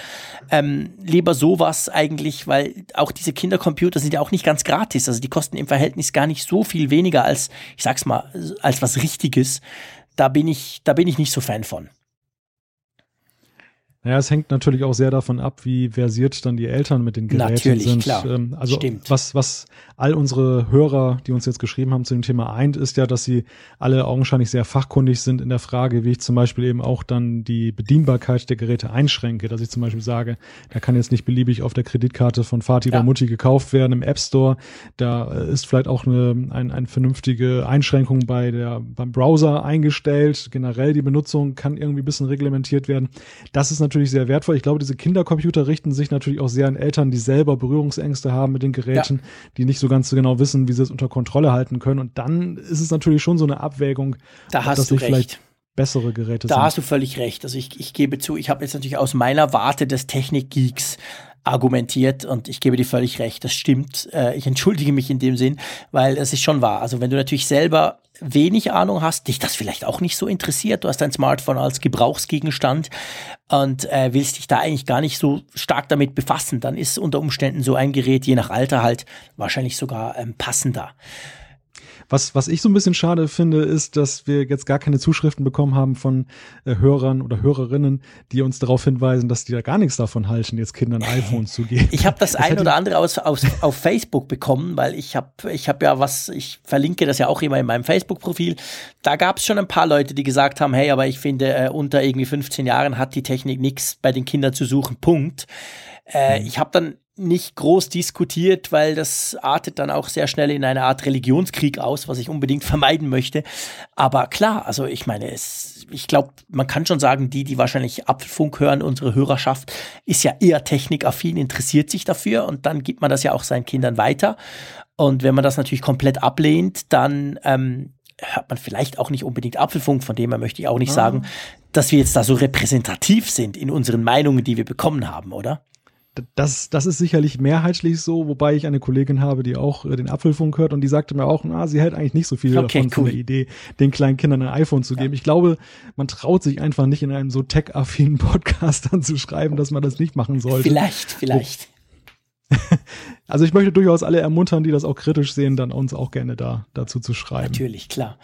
Ähm, lieber sowas eigentlich, weil auch diese Kindercomputer sind ja auch nicht ganz gratis, also die kosten im Verhältnis gar nicht so viel weniger als, ich sag's mal, als was Richtiges. Da bin ich, da bin ich nicht so Fan von. Naja, es hängt natürlich auch sehr davon ab, wie versiert dann die Eltern mit den Geräten natürlich, sind. Klar. Ähm, also Stimmt. was, was all unsere Hörer, die uns jetzt geschrieben haben zu dem Thema eint, ist ja, dass sie alle augenscheinlich sehr fachkundig sind in der Frage, wie ich zum Beispiel eben auch dann die Bedienbarkeit der Geräte einschränke. Dass ich zum Beispiel sage, da kann jetzt nicht beliebig auf der Kreditkarte von Vati ja. oder Mutti gekauft werden im App Store. Da äh, ist vielleicht auch eine, ein, eine vernünftige Einschränkung bei der, beim Browser eingestellt. Generell die Benutzung kann irgendwie ein bisschen reglementiert werden. Das ist natürlich natürlich sehr wertvoll. Ich glaube, diese Kindercomputer richten sich natürlich auch sehr an Eltern, die selber Berührungsängste haben mit den Geräten, ja. die nicht so ganz so genau wissen, wie sie es unter Kontrolle halten können. Und dann ist es natürlich schon so eine Abwägung, da hast du recht bessere Geräte da sind. Da hast du völlig recht. Also ich, ich gebe zu, ich habe jetzt natürlich aus meiner Warte des Technikgeeks argumentiert und ich gebe dir völlig recht, das stimmt. Äh, ich entschuldige mich in dem Sinn, weil es ist schon wahr. Also wenn du natürlich selber wenig Ahnung hast, dich das vielleicht auch nicht so interessiert, du hast dein Smartphone als Gebrauchsgegenstand und äh, willst dich da eigentlich gar nicht so stark damit befassen, dann ist unter Umständen so ein Gerät je nach Alter halt wahrscheinlich sogar ähm, passender. Was, was ich so ein bisschen schade finde, ist, dass wir jetzt gar keine Zuschriften bekommen haben von äh, Hörern oder Hörerinnen, die uns darauf hinweisen, dass die da gar nichts davon halten, jetzt Kindern iPhones zu geben. Ich habe das ein oder andere aus, aus, auf Facebook bekommen, weil ich habe ich hab ja was, ich verlinke das ja auch immer in meinem Facebook-Profil. Da gab es schon ein paar Leute, die gesagt haben, hey, aber ich finde, äh, unter irgendwie 15 Jahren hat die Technik nichts bei den Kindern zu suchen. Punkt. Äh, mhm. Ich habe dann nicht groß diskutiert, weil das artet dann auch sehr schnell in eine Art Religionskrieg aus, was ich unbedingt <laughs> vermeiden möchte. Aber klar, also ich meine, es, ich glaube, man kann schon sagen, die, die wahrscheinlich Apfelfunk hören, unsere Hörerschaft, ist ja eher technikaffin, interessiert sich dafür und dann gibt man das ja auch seinen Kindern weiter. Und wenn man das natürlich komplett ablehnt, dann ähm, hört man vielleicht auch nicht unbedingt Apfelfunk, von dem her möchte ich auch nicht ah. sagen, dass wir jetzt da so repräsentativ sind in unseren Meinungen, die wir bekommen haben, oder? Das, das ist sicherlich mehrheitlich so, wobei ich eine Kollegin habe, die auch äh, den Apfelfunk hört und die sagte mir auch, na, sie hält eigentlich nicht so viel okay, davon cool. von der Idee, den kleinen Kindern ein iPhone zu geben. Ja. Ich glaube, man traut sich einfach nicht in einem so tech-affinen <laughs> Podcast dann zu schreiben, dass man das nicht machen sollte. Vielleicht, vielleicht. <laughs> Also ich möchte durchaus alle ermuntern, die das auch kritisch sehen, dann uns auch gerne da dazu zu schreiben. Natürlich, klar.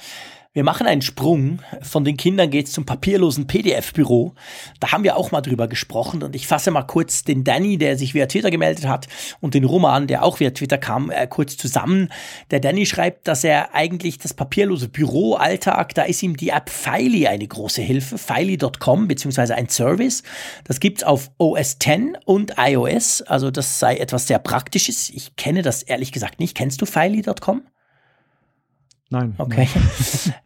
Wir machen einen Sprung. Von den Kindern geht's zum papierlosen PDF-Büro. Da haben wir auch mal drüber gesprochen und ich fasse mal kurz den Danny, der sich via Twitter gemeldet hat, und den Roman, der auch via Twitter kam, äh, kurz zusammen. Der Danny schreibt, dass er eigentlich das papierlose Büro-Alltag, da ist ihm die App Filey eine große Hilfe. Filey.com, beziehungsweise ein Service. Das gibt's auf OS X und iOS. Also das sei etwas sehr Praktisches. Ich kenne das ehrlich gesagt nicht. Kennst du Filey.com? Nein. Okay. <laughs>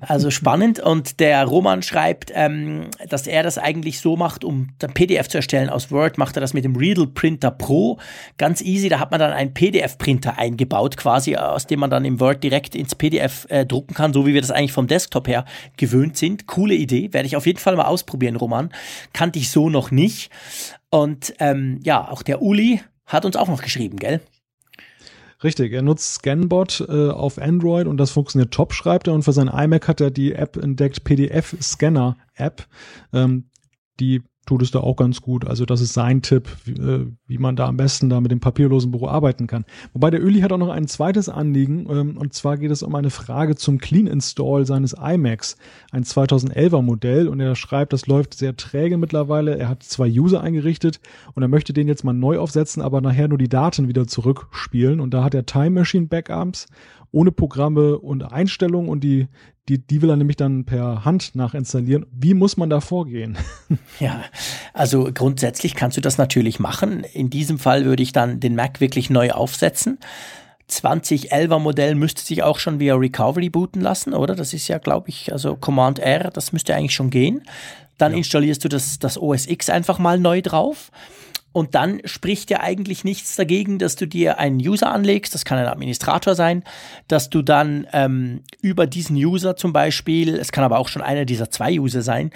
Also spannend. Und der Roman schreibt, ähm, dass er das eigentlich so macht, um ein PDF zu erstellen aus Word, macht er das mit dem Riedel Printer Pro. Ganz easy. Da hat man dann einen PDF-Printer eingebaut, quasi, aus dem man dann im Word direkt ins PDF äh, drucken kann, so wie wir das eigentlich vom Desktop her gewöhnt sind. Coole Idee. Werde ich auf jeden Fall mal ausprobieren, Roman. Kannte ich so noch nicht. Und ähm, ja, auch der Uli hat uns auch noch geschrieben, gell? Richtig, er nutzt Scanbot äh, auf Android und das funktioniert top, schreibt er. Und für sein iMac hat er die App entdeckt, PDF Scanner App. Ähm, die tut es da auch ganz gut. Also das ist sein Tipp, wie, äh, wie man da am besten da mit dem papierlosen Büro arbeiten kann. Wobei der Öli hat auch noch ein zweites Anliegen ähm, und zwar geht es um eine Frage zum Clean Install seines iMacs, ein 2011er Modell und er schreibt, das läuft sehr träge mittlerweile. Er hat zwei User eingerichtet und er möchte den jetzt mal neu aufsetzen, aber nachher nur die Daten wieder zurückspielen und da hat er Time Machine Backups ohne Programme und Einstellungen und die, die, die will er nämlich dann per Hand nachinstallieren. Wie muss man da vorgehen? <laughs> Ja, also grundsätzlich kannst du das natürlich machen. In diesem Fall würde ich dann den Mac wirklich neu aufsetzen. 2011er Modell müsste sich auch schon via Recovery booten lassen, oder? Das ist ja, glaube ich, also Command R, das müsste eigentlich schon gehen. Dann ja. installierst du das, das OS X einfach mal neu drauf Und dann spricht ja eigentlich nichts dagegen, dass du dir einen User anlegst, das kann ein Administrator sein, dass du dann ähm, über diesen User zum Beispiel, es kann aber auch schon einer dieser zwei User sein,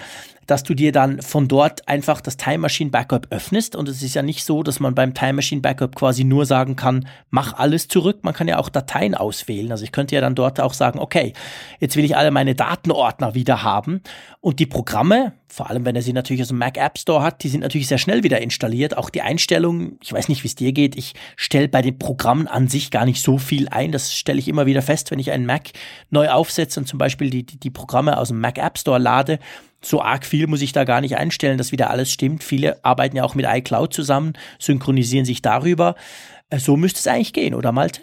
dass du dir dann von dort einfach das Time Machine Backup öffnest. Und es ist ja nicht so, dass man beim Time Machine Backup quasi nur sagen kann, mach alles zurück. Man kann ja auch Dateien auswählen. Also ich könnte ja dann dort auch sagen, okay, jetzt will ich alle meine Datenordner wieder haben. Und die Programme, vor allem wenn er sie natürlich aus dem Mac App Store hat, die sind natürlich sehr schnell wieder installiert. Auch die Einstellungen, ich weiß nicht, wie es dir geht, ich stelle bei den Programmen an sich gar nicht so viel ein. Das stelle ich immer wieder fest, wenn ich einen Mac neu aufsetze und zum Beispiel die, die, die Programme aus dem Mac App Store lade so arg viel muss ich da gar nicht einstellen, dass wieder alles stimmt. Viele arbeiten ja auch mit iCloud zusammen, synchronisieren sich darüber. Äh, so müsste es eigentlich gehen, oder Malte?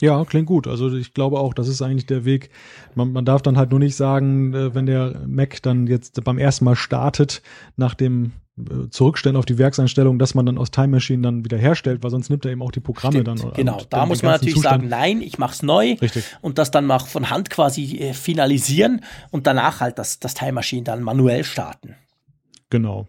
Ja, klingt gut. Also ich glaube auch, das ist eigentlich der Weg. Man, man darf dann halt nur nicht sagen, äh, wenn der Mac dann jetzt beim ersten Mal startet, nach dem zurückstellen auf die Werkseinstellung, dass man dann aus Time Machine dann wieder herstellt, weil sonst nimmt er eben auch die Programme Stimmt, dann. Genau, da muss man natürlich Zustand. sagen, nein, ich mach's neu Richtig. und das dann mal von Hand quasi äh, finalisieren und danach halt das, das Time Machine dann manuell starten. Genau.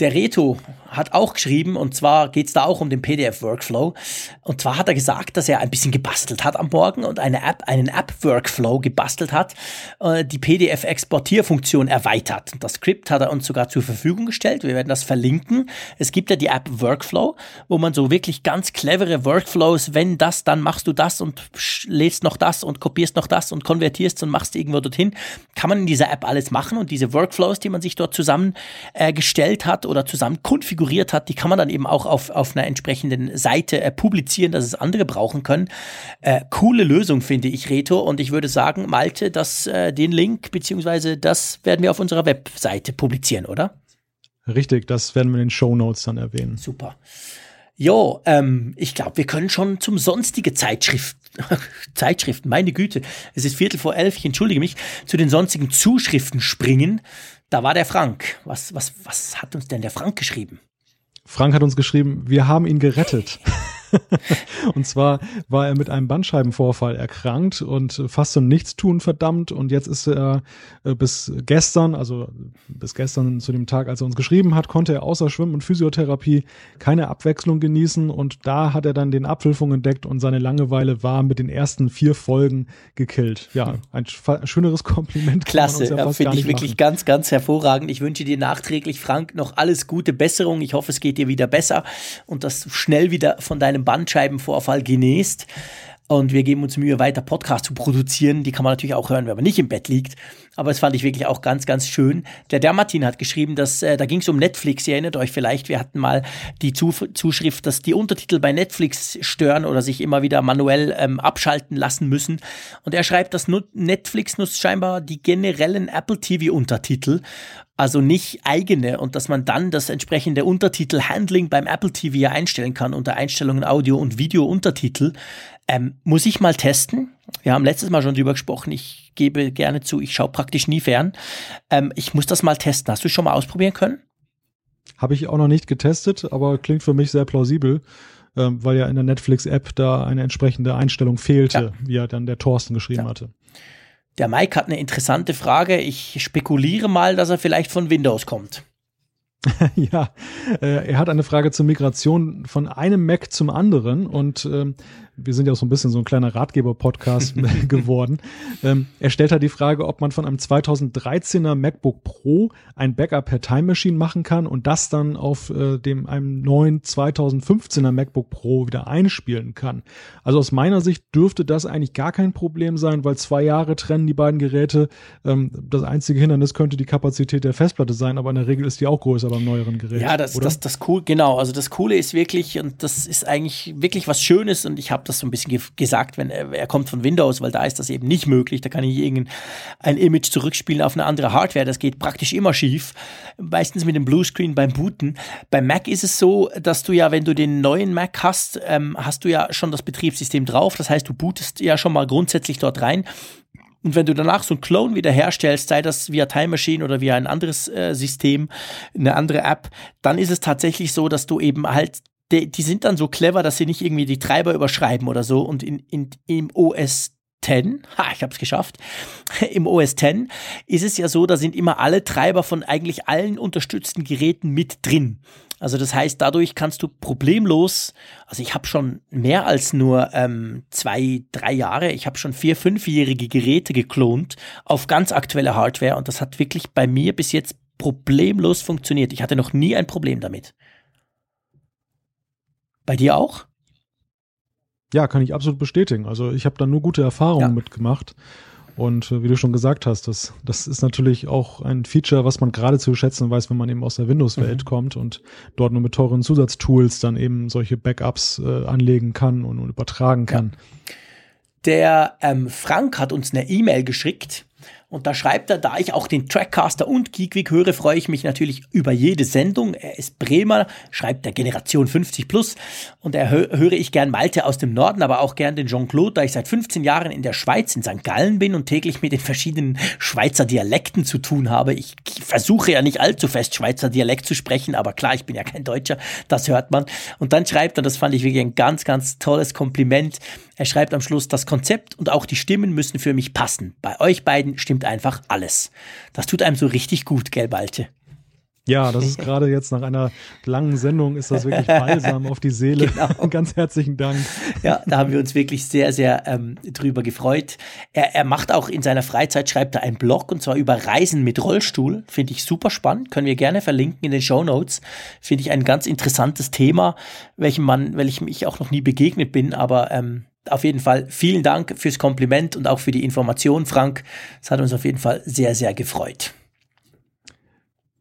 Der Reto hat auch geschrieben, und zwar geht es da auch um den PDF-Workflow. Und zwar hat er gesagt, dass er ein bisschen gebastelt hat am Morgen und eine App, einen App-Workflow gebastelt hat, äh, die PDF-Exportierfunktion erweitert. Das Skript hat er uns sogar zur Verfügung gestellt. Wir werden das verlinken. Es gibt ja die App Workflow, wo man so wirklich ganz clevere Workflows, wenn das, dann machst du das und lädst noch das und kopierst noch das und konvertierst und machst irgendwo dorthin. Kann man in dieser App alles machen und diese Workflows, die man sich dort zusammengestellt äh, hat, oder zusammen konfiguriert hat, die kann man dann eben auch auf, auf einer entsprechenden Seite äh, publizieren, dass es andere brauchen können. Äh, coole Lösung, finde ich, Reto. Und ich würde sagen, Malte, dass äh, den Link, beziehungsweise das werden wir auf unserer Webseite publizieren, oder? Richtig, das werden wir in den Show Notes dann erwähnen. Super. Jo, ähm, ich glaube, wir können schon zum sonstige Zeitschrift, <laughs> Zeitschriften, meine Güte, es ist Viertel vor elf, ich entschuldige mich, zu den sonstigen Zuschriften springen. Da war der Frank. Was, was, was hat uns denn der Frank geschrieben? Frank hat uns geschrieben, wir haben ihn gerettet. <laughs> <laughs> und zwar war er mit einem Bandscheibenvorfall erkrankt und fast zum Nichtstun verdammt. Und jetzt ist er äh, bis gestern, also bis gestern zu dem Tag, als er uns geschrieben hat, konnte er außer Schwimmen und Physiotherapie keine Abwechslung genießen. Und da hat er dann den Apfelfunk entdeckt und seine Langeweile war mit den ersten vier Folgen gekillt. Ja, ein schöneres Kompliment. Klasse, ja, finde ich wirklich machen. ganz, ganz hervorragend. Ich wünsche dir nachträglich, Frank, noch alles gute Besserung. Ich hoffe, es geht dir wieder besser und dass du schnell wieder von deinem Bandscheibenvorfall genäst. Und wir geben uns Mühe, weiter Podcasts zu produzieren. Die kann man natürlich auch hören, wenn man nicht im Bett liegt. Aber es fand ich wirklich auch ganz, ganz schön. Der der Martin hat geschrieben, dass äh, da ging es um Netflix. Ihr erinnert euch vielleicht, wir hatten mal die Zu Zuschrift, dass die Untertitel bei Netflix stören oder sich immer wieder manuell ähm, abschalten lassen müssen. Und er schreibt, dass Netflix nutzt scheinbar die generellen Apple TV-Untertitel also nicht eigene und dass man dann das entsprechende Untertitel-Handling beim Apple TV einstellen kann unter Einstellungen Audio und Video Untertitel. Ähm, muss ich mal testen. Wir haben letztes Mal schon drüber gesprochen. Ich gebe gerne zu, ich schaue praktisch nie fern. Ähm, ich muss das mal testen. Hast du schon mal ausprobieren können? Habe ich auch noch nicht getestet, aber klingt für mich sehr plausibel, ähm, weil ja in der Netflix-App da eine entsprechende Einstellung fehlte, ja. wie ja dann der Thorsten geschrieben ja. hatte. Der Mike hat eine interessante Frage. Ich spekuliere mal, dass er vielleicht von Windows kommt. <laughs> ja, äh, er hat eine Frage zur Migration von einem Mac zum anderen und ähm, wir sind ja auch so ein bisschen so ein kleiner Ratgeber-Podcast <laughs> geworden. Ähm, er stellt halt die Frage, ob man von einem 2013er MacBook Pro ein Backup per Time Machine machen kann und das dann auf äh, dem einem neuen 2015er MacBook Pro wieder einspielen kann. Also aus meiner Sicht dürfte das eigentlich gar kein Problem sein, weil zwei Jahre trennen die beiden Geräte. Ähm, das einzige Hindernis könnte die Kapazität der Festplatte sein, aber in der Regel ist die auch größer beim neueren Gerät. Ja, das, oder? das, das cool, genau. Also das Coole ist wirklich, und das ist eigentlich wirklich was Schönes und ich habe habe das so ein bisschen ge gesagt, wenn er, er, kommt von Windows, weil da ist das eben nicht möglich. Da kann ich irgendein Image zurückspielen auf eine andere Hardware. Das geht praktisch immer schief. Meistens mit dem Bluescreen beim Booten. Beim Mac ist es so, dass du ja, wenn du den neuen Mac hast, ähm, hast du ja schon das Betriebssystem drauf. Das heißt, du bootest ja schon mal grundsätzlich dort rein. Und wenn du danach so einen Clone wiederherstellst, sei das via Time Machine oder via ein anderes äh, System, eine andere App, dann ist es tatsächlich so, dass du eben halt die, die sind dann so clever, dass sie nicht irgendwie die Treiber überschreiben oder so und in, in, im OS 10, ha, ich habe es geschafft. <laughs> Im OS 10 ist es ja so, da sind immer alle Treiber von eigentlich allen unterstützten Geräten mit drin. Also das heißt, dadurch kannst du problemlos, also ich habe schon mehr als nur ähm, zwei, drei Jahre, ich habe schon vier, fünfjährige Geräte geklont auf ganz aktuelle Hardware und das hat wirklich bei mir bis jetzt problemlos funktioniert. Ich hatte noch nie ein Problem damit. Bei dir auch? Ja, kann ich absolut bestätigen. Also ich habe da nur gute Erfahrungen ja. mitgemacht. Und äh, wie du schon gesagt hast, das, das ist natürlich auch ein Feature, was man gerade zu schätzen weiß, wenn man eben aus der Windows-Welt mhm. kommt und dort nur mit teuren Zusatztools dann eben solche Backups äh, anlegen kann und, und übertragen kann. Ja. Der ähm, Frank hat uns eine E-Mail geschickt und da schreibt er, da ich auch den Trackcaster und Geekweek höre, freue ich mich natürlich über jede Sendung. Er ist Bremer, schreibt der Generation 50 plus. Und er hö höre ich gern Malte aus dem Norden, aber auch gern den Jean-Claude, da ich seit 15 Jahren in der Schweiz, in St. Gallen bin und täglich mit den verschiedenen Schweizer Dialekten zu tun habe. Ich versuche ja nicht allzu fest Schweizer Dialekt zu sprechen, aber klar, ich bin ja kein Deutscher, das hört man. Und dann schreibt er, das fand ich wirklich ein ganz, ganz tolles Kompliment. Er schreibt am Schluss, das Konzept und auch die Stimmen müssen für mich passen. Bei euch beiden stimmt einfach alles. Das tut einem so richtig gut, gell, Balte? Ja, das ist <laughs> gerade jetzt nach einer langen Sendung ist das wirklich balsam auf die Seele. <laughs> Genau. Ganz herzlichen Dank. Ja, da haben wir uns wirklich sehr, sehr ähm, drüber gefreut. Er, er macht auch in seiner Freizeit, schreibt er einen Blog und zwar über Reisen mit Rollstuhl. Finde ich super spannend. Können wir gerne verlinken in den Show Notes. Finde ich ein ganz interessantes Thema, welchem man, welchem ich auch noch nie begegnet bin, aber ähm, auf jeden Fall vielen Dank fürs Kompliment und auch für die Information, Frank. Es hat uns auf jeden Fall sehr, sehr gefreut.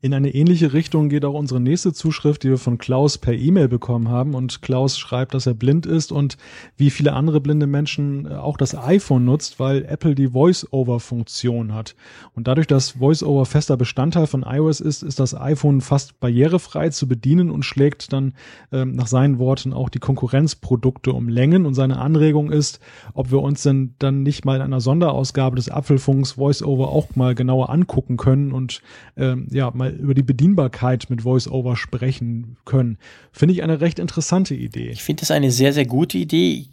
In eine ähnliche Richtung geht auch unsere nächste Zuschrift, die wir von Klaus per E-Mail bekommen haben. Und Klaus schreibt, dass er blind ist und wie viele andere blinde Menschen äh, auch das iPhone nutzt, weil Apple die Voice-Over-Funktion hat. Und dadurch, dass Voice-Over fester Bestandteil von iOS ist, ist das iPhone fast barrierefrei zu bedienen und schlägt dann ähm, nach seinen Worten auch die Konkurrenzprodukte um Längen. Und seine Anregung ist, ob wir uns denn dann nicht mal in einer Sonderausgabe des Apfelfunks Voice-Over auch mal genauer angucken können und ähm, ja, mal über die Bedienbarkeit mit VoiceOver sprechen können. Finde ich eine recht interessante Idee. Ich finde das eine sehr, sehr gute Idee.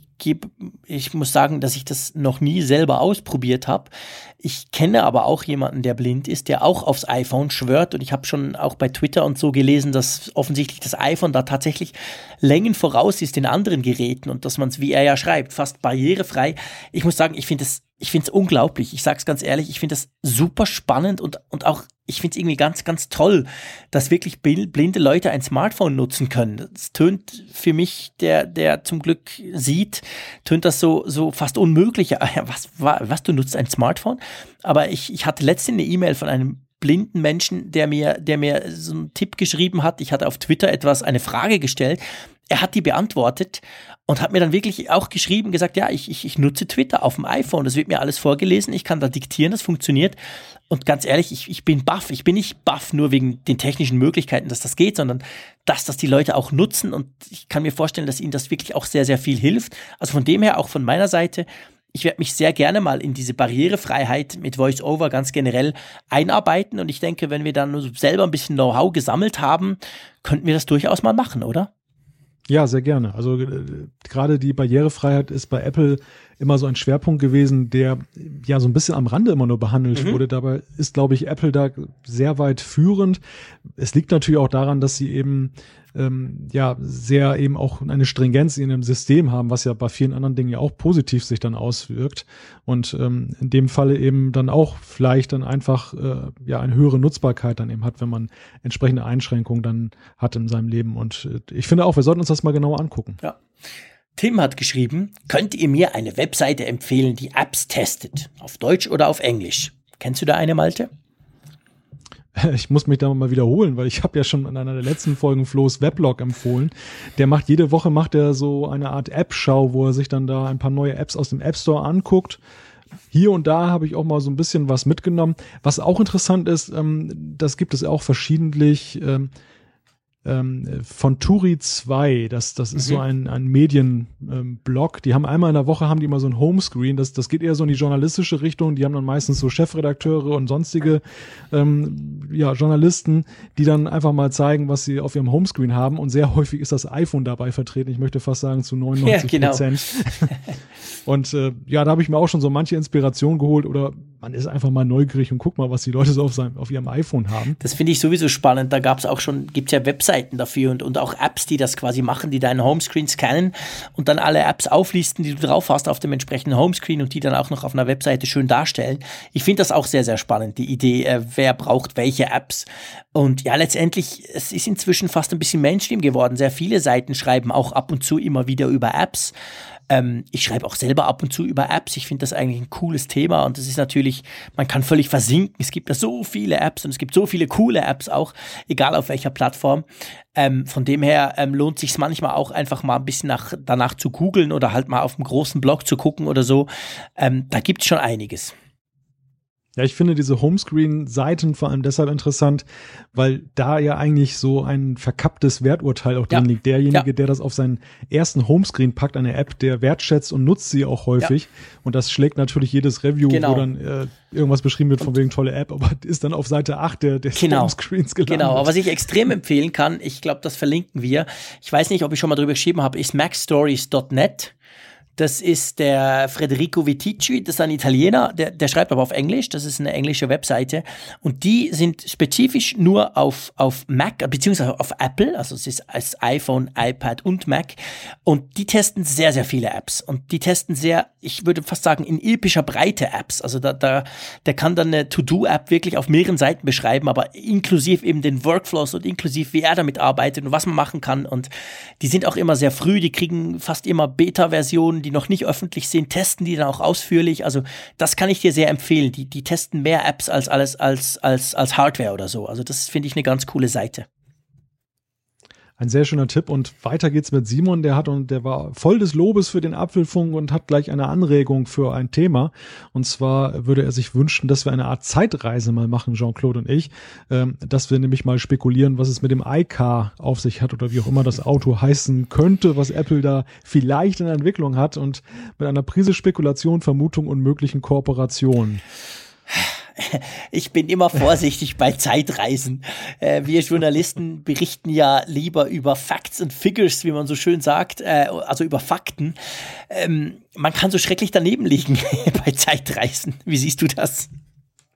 Ich muss sagen, dass ich das noch nie selber ausprobiert habe. Ich kenne aber auch jemanden, der blind ist, der auch aufs iPhone schwört. Und ich habe schon auch bei Twitter und so gelesen, dass offensichtlich das iPhone da tatsächlich Längen voraus ist in anderen Geräten und dass man es, wie er ja schreibt, fast barrierefrei. Ich muss sagen, ich finde es ich finde es unglaublich. Ich sage es ganz ehrlich, ich finde das super spannend und, und auch, ich finde es irgendwie ganz, ganz toll, dass wirklich blinde Leute ein Smartphone nutzen können. Das tönt für mich, der, der zum Glück sieht, tönt das so, so fast unmöglich. <laughs> Was, was, du nutzt ein Smartphone? Aber ich, ich hatte letztens eine E-Mail von einem blinden Menschen, der mir, der mir so einen Tipp geschrieben hat. Ich hatte auf Twitter etwas, eine Frage gestellt. Er hat die beantwortet und hat mir dann wirklich auch geschrieben, gesagt, ja, ich, ich, ich nutze Twitter auf dem iPhone, das wird mir alles vorgelesen, ich kann da diktieren, das funktioniert. Und ganz ehrlich, ich, ich bin baff. Ich bin nicht baff nur wegen den technischen Möglichkeiten, dass das geht, sondern dass das die Leute auch nutzen. Und ich kann mir vorstellen, dass ihnen das wirklich auch sehr, sehr viel hilft. Also von dem her, auch von meiner Seite, ich werde mich sehr gerne mal in diese Barrierefreiheit mit VoiceOver ganz generell einarbeiten. Und ich denke, wenn wir dann selber ein bisschen Know-how gesammelt haben, könnten wir das durchaus mal machen, oder? Ja, sehr gerne. Also äh, gerade die Barrierefreiheit ist bei Apple immer so ein Schwerpunkt gewesen, der ja so ein bisschen am Rande immer nur behandelt mhm. wurde. Dabei ist, glaube ich, Apple da sehr weit führend. Es liegt natürlich auch daran, dass sie eben ähm, ja sehr eben auch eine Stringenz in dem System haben, was ja bei vielen anderen Dingen ja auch positiv sich dann auswirkt und ähm, in dem Falle eben dann auch vielleicht dann einfach äh, ja eine höhere Nutzbarkeit dann eben hat, wenn man entsprechende Einschränkungen dann hat in seinem Leben und äh, ich finde auch, wir sollten uns das mal genauer angucken. Ja. Tim hat geschrieben, könnt ihr mir eine Webseite empfehlen, die Apps testet? Auf Deutsch oder auf Englisch? Kennst du da eine, Malte? <laughs> ich muss mich da mal wiederholen, weil ich habe ja schon in einer der letzten Folgen Flo's Weblog empfohlen. Der macht jede Woche macht er so eine Art App-Schau, wo er sich dann da ein paar neue Apps aus dem App Store anguckt. Hier und da habe ich auch mal so ein bisschen was mitgenommen. Was auch interessant ist, ähm, das gibt es auch verschiedentlich. Ähm, von Turi 2, das, das ist mhm. so ein, ein Medienblog. Ähm, die haben einmal in der Woche haben die immer so ein Homescreen. Das, das geht eher so in die journalistische Richtung. Die haben dann meistens so Chefredakteure und sonstige ähm, ja, Journalisten, die dann einfach mal zeigen, was sie auf ihrem Homescreen haben. Und sehr häufig ist das iPhone dabei vertreten. Ich möchte fast sagen zu 99 Prozent. Ja, genau. <laughs> und äh, ja, da habe ich mir auch schon so manche Inspiration geholt oder man ist einfach mal neugierig und guckt mal, was die Leute so auf, seinem, auf ihrem iPhone haben. Das finde ich sowieso spannend. Da gab es auch schon, gibt ja Websites, Webseiten dafür und, und auch Apps, die das quasi machen, die deinen Homescreen scannen und dann alle Apps auflisten, die du drauf hast auf dem entsprechenden Homescreen und die dann auch noch auf einer Webseite schön darstellen. Ich finde das auch sehr, sehr spannend, die Idee, äh, wer braucht welche Apps. Und ja, letztendlich, es ist inzwischen fast ein bisschen Mainstream geworden. Sehr viele Seiten schreiben auch ab und zu immer wieder über Apps. Ähm, ich schreibe auch selber ab und zu über Apps. Ich finde das eigentlich ein cooles Thema und es ist natürlich, man kann völlig versinken. Es gibt ja so viele Apps und es gibt so viele coole Apps auch, egal auf welcher Plattform. Ähm, von dem her ähm, lohnt sich manchmal auch einfach mal ein bisschen nach, danach zu googeln oder halt mal auf einem großen Blog zu gucken oder so. Ähm, da gibt's schon einiges. Ja, ich finde diese Homescreen-Seiten vor allem deshalb interessant, weil da ja eigentlich so ein verkapptes Werturteil auch drin ja. liegt. Derjenige, ja. der das auf seinen ersten Homescreen packt, eine App, der wertschätzt und nutzt sie auch häufig. Ja. Und das schlägt natürlich jedes Review, genau. wo dann äh, irgendwas beschrieben wird von wegen tolle App, aber <laughs> ist dann auf Seite 8 der, des genau. Homescreens gelandet. Genau, aber was ich extrem empfehlen kann, ich glaube, das verlinken wir. Ich weiß nicht, ob ich schon mal drüber geschrieben habe, ist macstories.net. Das ist der Federico Vitici, das ist ein Italiener, der, der schreibt aber auf Englisch, das ist eine englische Webseite. Und die sind spezifisch nur auf, auf Mac, beziehungsweise auf Apple, also es ist als iPhone, iPad und Mac. Und die testen sehr, sehr viele Apps. Und die testen sehr, ich würde fast sagen, in epischer Breite Apps. Also da, da, der kann dann eine To-Do-App wirklich auf mehreren Seiten beschreiben, aber inklusive eben den Workflows und inklusive, wie er damit arbeitet und was man machen kann. Und die sind auch immer sehr früh, die kriegen fast immer Beta-Versionen, die noch nicht öffentlich sind, testen die dann auch ausführlich. Also das kann ich dir sehr empfehlen. Die, die testen mehr Apps als alles als, als, als Hardware oder so. Also das finde ich eine ganz coole Seite. Ein sehr schöner Tipp und weiter geht's mit Simon, der hat und der war voll des Lobes für den Apfelfunk und hat gleich eine Anregung für ein Thema. Und zwar würde er sich wünschen, dass wir eine Art Zeitreise mal machen, Jean-Claude und ich, ähm, dass wir nämlich mal spekulieren, was es mit dem iCar auf sich hat oder wie auch immer das Auto heißen könnte, was Apple da vielleicht in der Entwicklung hat und mit einer Prise Spekulation, Vermutung und möglichen Kooperationen. <laughs> ich bin immer vorsichtig bei Zeitreisen. Äh, wir Journalisten <laughs> berichten ja lieber über Facts and Figures, wie man so schön sagt, äh, also über Fakten. Ähm, man kann so schrecklich daneben liegen <laughs> bei Zeitreisen. Wie siehst du das?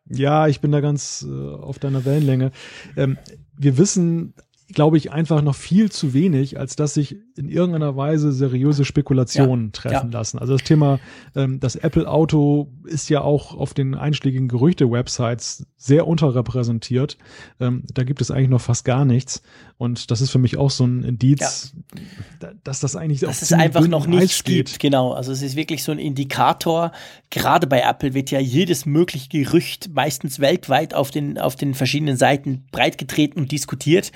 Ja, ich bin da ganz äh, auf deiner Wellenlänge. Ähm, wir wissen glaube ich, einfach noch viel zu wenig, als dass sich in irgendeiner Weise seriöse Spekulationen ja, treffen ja. lassen. Also das Thema, ähm, das Apple-Auto ist ja auch auf den einschlägigen Gerüchte-Websites sehr unterrepräsentiert. Ähm, da gibt es eigentlich noch fast gar nichts. Und das ist für mich auch so ein Indiz, ja. dass das eigentlich dass es einfach noch nichts gibt. Genau, also es ist wirklich so ein Indikator. Gerade bei Apple wird ja jedes mögliche Gerücht meistens weltweit auf den, auf den verschiedenen Seiten breitgetreten und diskutiert.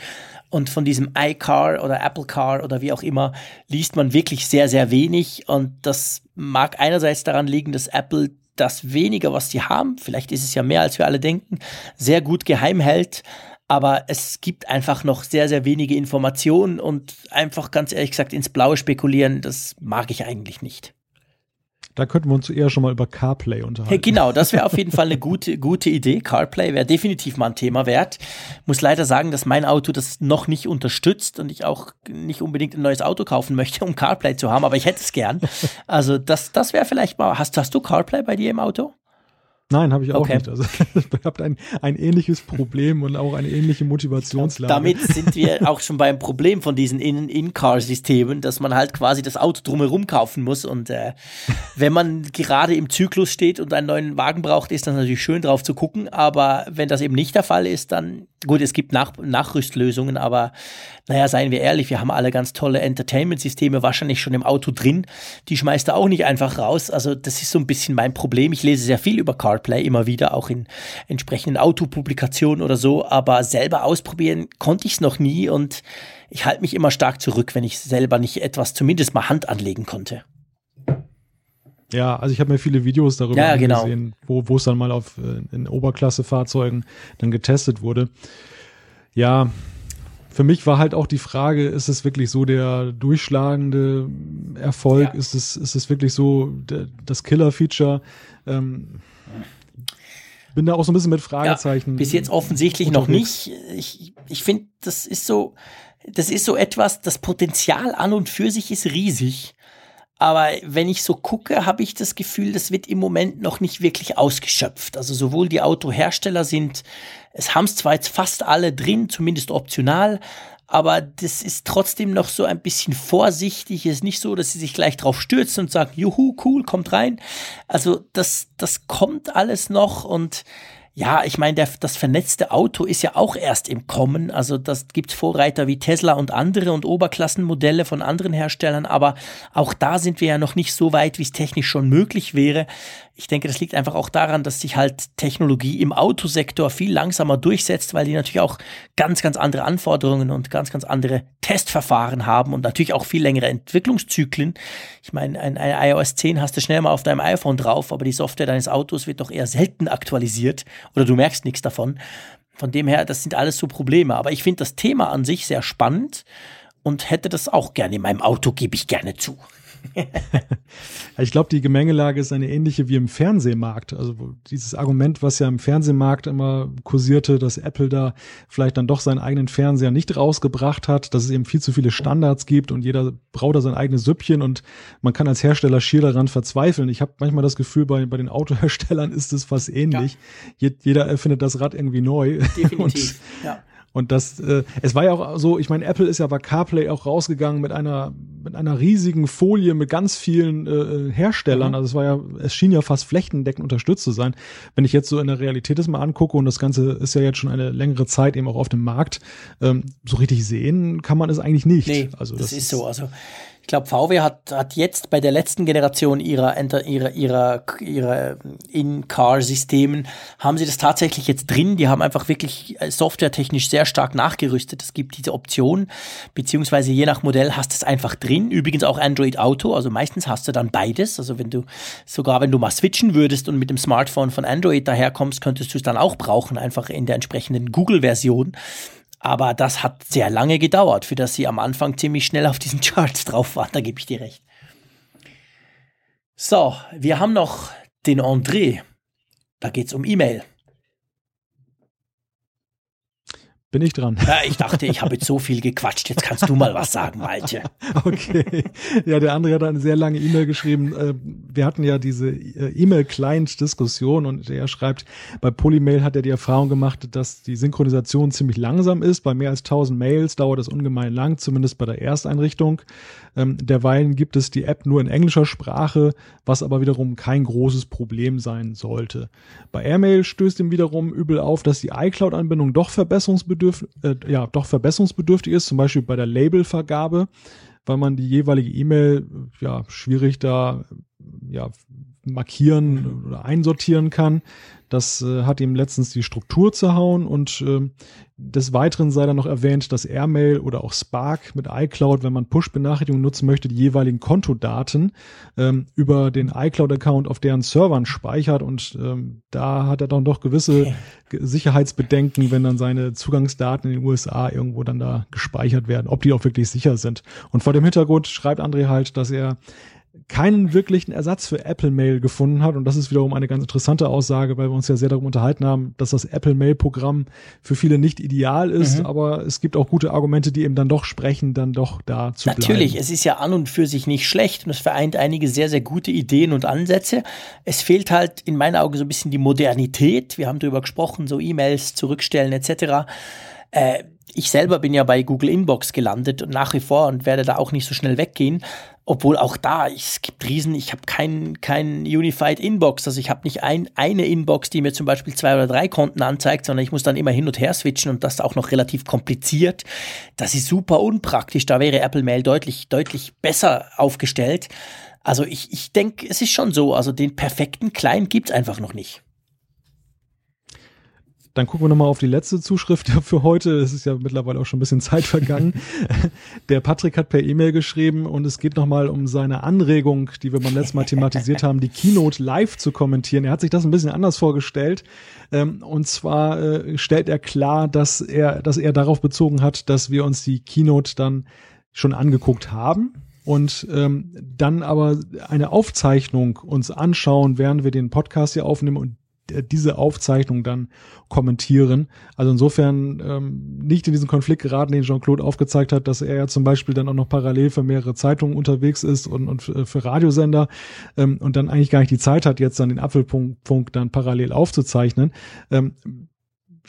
Und von diesem iCar oder Apple Car oder wie auch immer liest man wirklich sehr, sehr wenig. Und das mag einerseits daran liegen, dass Apple das weniger, was sie haben, vielleicht ist es ja mehr, als wir alle denken, sehr gut geheim hält. Aber es gibt einfach noch sehr, sehr wenige Informationen und einfach ganz ehrlich gesagt ins Blaue spekulieren, das mag ich eigentlich nicht. Da könnten wir uns eher schon mal über CarPlay unterhalten. Hey, genau, das wäre auf jeden Fall eine gute, gute Idee. CarPlay wäre definitiv mal ein Thema wert. Muss leider sagen, dass mein Auto das noch nicht unterstützt und ich auch nicht unbedingt ein neues Auto kaufen möchte, um CarPlay zu haben, aber ich hätte es gern. Also das, das wäre vielleicht mal. Hast, hast du CarPlay bei dir im Auto? Nein, habe ich auch okay. nicht. Also <laughs> ihr habt ein, ein ähnliches Problem und auch eine ähnliche Motivationslage. Damit sind wir auch schon beim Problem von diesen In-Car-Systemen, dass man halt quasi das Auto drumherum kaufen muss. Und äh, wenn man gerade im Zyklus steht und einen neuen Wagen braucht, ist das natürlich schön drauf zu gucken. Aber wenn das eben nicht der Fall ist, dann gut, es gibt Nach Nachrüstlösungen, aber naja, seien wir ehrlich, wir haben alle ganz tolle Entertainment-Systeme wahrscheinlich schon im Auto drin. Die schmeißt er auch nicht einfach raus. Also das ist so ein bisschen mein Problem. Ich lese sehr viel über CarPlay immer wieder, auch in entsprechenden Autopublikationen oder so, aber selber ausprobieren konnte ich es noch nie und ich halte mich immer stark zurück, wenn ich selber nicht etwas zumindest mal Hand anlegen konnte. Ja, also ich habe mir viele Videos darüber ja, genau. gesehen, wo wo es dann mal auf äh, in Oberklasse-Fahrzeugen dann getestet wurde. Ja, für mich war halt auch die Frage, ist es wirklich so der durchschlagende Erfolg? Ja. Ist es ist es wirklich so das Killer-Feature? Ähm, bin da auch so ein bisschen mit Fragezeichen. Ja, bis jetzt offensichtlich unterwegs. noch nicht. Ich, ich finde, das ist so, das ist so etwas, das Potenzial an und für sich ist riesig. Aber wenn ich so gucke, habe ich das Gefühl, das wird im Moment noch nicht wirklich ausgeschöpft. Also sowohl die Autohersteller sind, es haben es zwar jetzt fast alle drin, zumindest optional, aber das ist trotzdem noch so ein bisschen vorsichtig. Es ist nicht so, dass sie sich gleich drauf stürzen und sagen, juhu, cool, kommt rein. Also das, das kommt alles noch und ja, ich meine, das vernetzte Auto ist ja auch erst im Kommen. Also das gibt Vorreiter wie Tesla und andere und Oberklassenmodelle von anderen Herstellern, aber auch da sind wir ja noch nicht so weit, wie es technisch schon möglich wäre. Ich denke, das liegt einfach auch daran, dass sich halt Technologie im Autosektor viel langsamer durchsetzt, weil die natürlich auch ganz, ganz andere Anforderungen und ganz, ganz andere Testverfahren haben und natürlich auch viel längere Entwicklungszyklen. Ich meine, ein, ein iOS 10 hast du schnell mal auf deinem iPhone drauf, aber die Software deines Autos wird doch eher selten aktualisiert oder du merkst nichts davon. Von dem her, das sind alles so Probleme. Aber ich finde das Thema an sich sehr spannend und hätte das auch gerne in meinem Auto, gebe ich gerne zu. <laughs> ich glaube, die Gemengelage ist eine ähnliche wie im Fernsehmarkt. Also dieses Argument, was ja im Fernsehmarkt immer kursierte, dass Apple da vielleicht dann doch seinen eigenen Fernseher nicht rausgebracht hat, dass es eben viel zu viele Standards gibt und jeder braucht da sein eigenes Süppchen und man kann als Hersteller schier daran verzweifeln. Ich habe manchmal das Gefühl, bei, bei den Autoherstellern <laughs> ist es fast ähnlich. Ja. Jeder erfindet das Rad irgendwie neu. Definitiv, <laughs> ja. Und das, äh, es war ja auch so, ich meine, Apple ist ja bei CarPlay auch rausgegangen mit einer mit einer riesigen Folie mit ganz vielen äh, Herstellern. Mhm. Also es war ja, es schien ja fast flächendeckend unterstützt zu sein. Wenn ich jetzt so in der Realität das mal angucke und das Ganze ist ja jetzt schon eine längere Zeit eben auch auf dem Markt, ähm, so richtig sehen kann man es eigentlich nicht. Nee, also das, das ist so. Also glaube, VW hat, hat jetzt bei der letzten Generation ihrer, ihrer, ihrer, ihrer In-Car-Systemen, haben sie das tatsächlich jetzt drin. Die haben einfach wirklich äh, softwaretechnisch sehr stark nachgerüstet. Es gibt diese Option, beziehungsweise je nach Modell hast du es einfach drin. Übrigens auch Android Auto, also meistens hast du dann beides. Also wenn du, sogar wenn du mal switchen würdest und mit dem Smartphone von Android daherkommst, könntest du es dann auch brauchen, einfach in der entsprechenden Google-Version. Aber das hat sehr lange gedauert, für das sie am Anfang ziemlich schnell auf diesen Charts drauf waren, da gebe ich dir recht. So, wir haben noch den André. Da geht es um E-Mail. Bin ich dran. Ja, ich dachte, ich habe jetzt so viel gequatscht. Jetzt kannst du mal was sagen, Malte. <laughs> Okay. Ja, der andere hat eine sehr lange E-Mail geschrieben. Äh, wir hatten ja diese äh, E-Mail-Client-Diskussion und er schreibt, bei Polymail hat er die Erfahrung gemacht, dass die Synchronisation ziemlich langsam ist. Bei mehr als 1000 Mails dauert es ungemein lang, zumindest bei der Ersteinrichtung. Ähm, derweilen gibt es die App nur in englischer Sprache, was aber wiederum kein großes Problem sein sollte. Bei Airmail stößt ihm wiederum übel auf, dass die iCloud-Anbindung doch verbesserungsbedürftig, äh, ja, doch verbesserungsbedürftig ist, zum Beispiel bei der Labelvergabe, weil man die jeweilige E-Mail ja schwierig da ja markieren oder einsortieren kann. Das äh, hat ihm letztens die Struktur zerhauen und äh, des Weiteren sei dann noch erwähnt, dass Airmail oder auch Spark mit iCloud, wenn man Push-Benachrichtigungen nutzen möchte, die jeweiligen Kontodaten ähm, über den iCloud-Account auf deren Servern speichert und ähm, da hat er dann doch gewisse. Sicherheitsbedenken, wenn dann seine Zugangsdaten in den USA irgendwo dann da gespeichert werden, ob die auch wirklich sicher sind. Und vor dem Hintergrund schreibt André halt, dass er keinen wirklichen Ersatz für Apple Mail gefunden hat. Und das ist wiederum eine ganz interessante Aussage, weil wir uns ja sehr darum unterhalten haben, dass das Apple Mail Programm für viele nicht ideal ist. Mhm. Aber es gibt auch gute Argumente, die eben dann doch sprechen, dann doch da zu Natürlich, bleiben. Natürlich, es ist ja an und für sich nicht schlecht und es vereint einige sehr, sehr gute Ideen und Ansätze. Es fehlt halt in meinen Augen so ein bisschen die Modernität. Wir haben darüber gesprochen, so E-Mails zurückstellen etc. Äh, ich selber bin ja bei Google Inbox gelandet und nach wie vor und werde da auch nicht so schnell weggehen. Obwohl auch da, es gibt Riesen, ich habe kein, kein Unified Inbox, also ich habe nicht ein, eine Inbox, die mir zum Beispiel zwei oder drei Konten anzeigt, sondern ich muss dann immer hin und her switchen und das auch noch relativ kompliziert. Das ist super unpraktisch, da wäre Apple Mail deutlich, deutlich besser aufgestellt. Also ich, ich denke, es ist schon so, also den perfekten Client gibt's einfach noch nicht. Dann gucken wir nochmal auf die letzte Zuschrift <laughs> für heute. Es ist ja mittlerweile auch schon ein bisschen Zeit vergangen. <laughs> Der Patrick hat per E-Mail geschrieben und es geht nochmal um seine Anregung, die wir beim letzten Mal thematisiert haben, die Keynote live zu kommentieren. Er hat sich das ein bisschen anders vorgestellt. Ähm, und zwar äh, stellt er klar, dass er, dass er darauf bezogen hat, dass wir uns die Keynote dann schon angeguckt haben und ähm, dann aber eine Aufzeichnung uns anschauen, während wir den Podcast hier aufnehmen und diese Aufzeichnung dann kommentieren. Also insofern ähm, nicht in diesen Konflikt geraten, den Jean-Claude aufgezeigt hat, dass er ja zum Beispiel dann auch noch parallel für mehrere Zeitungen unterwegs ist und, und für Radiosender ähm, und dann eigentlich gar nicht die Zeit hat, jetzt dann den Apfelpunkt dann parallel aufzuzeichnen. Ähm,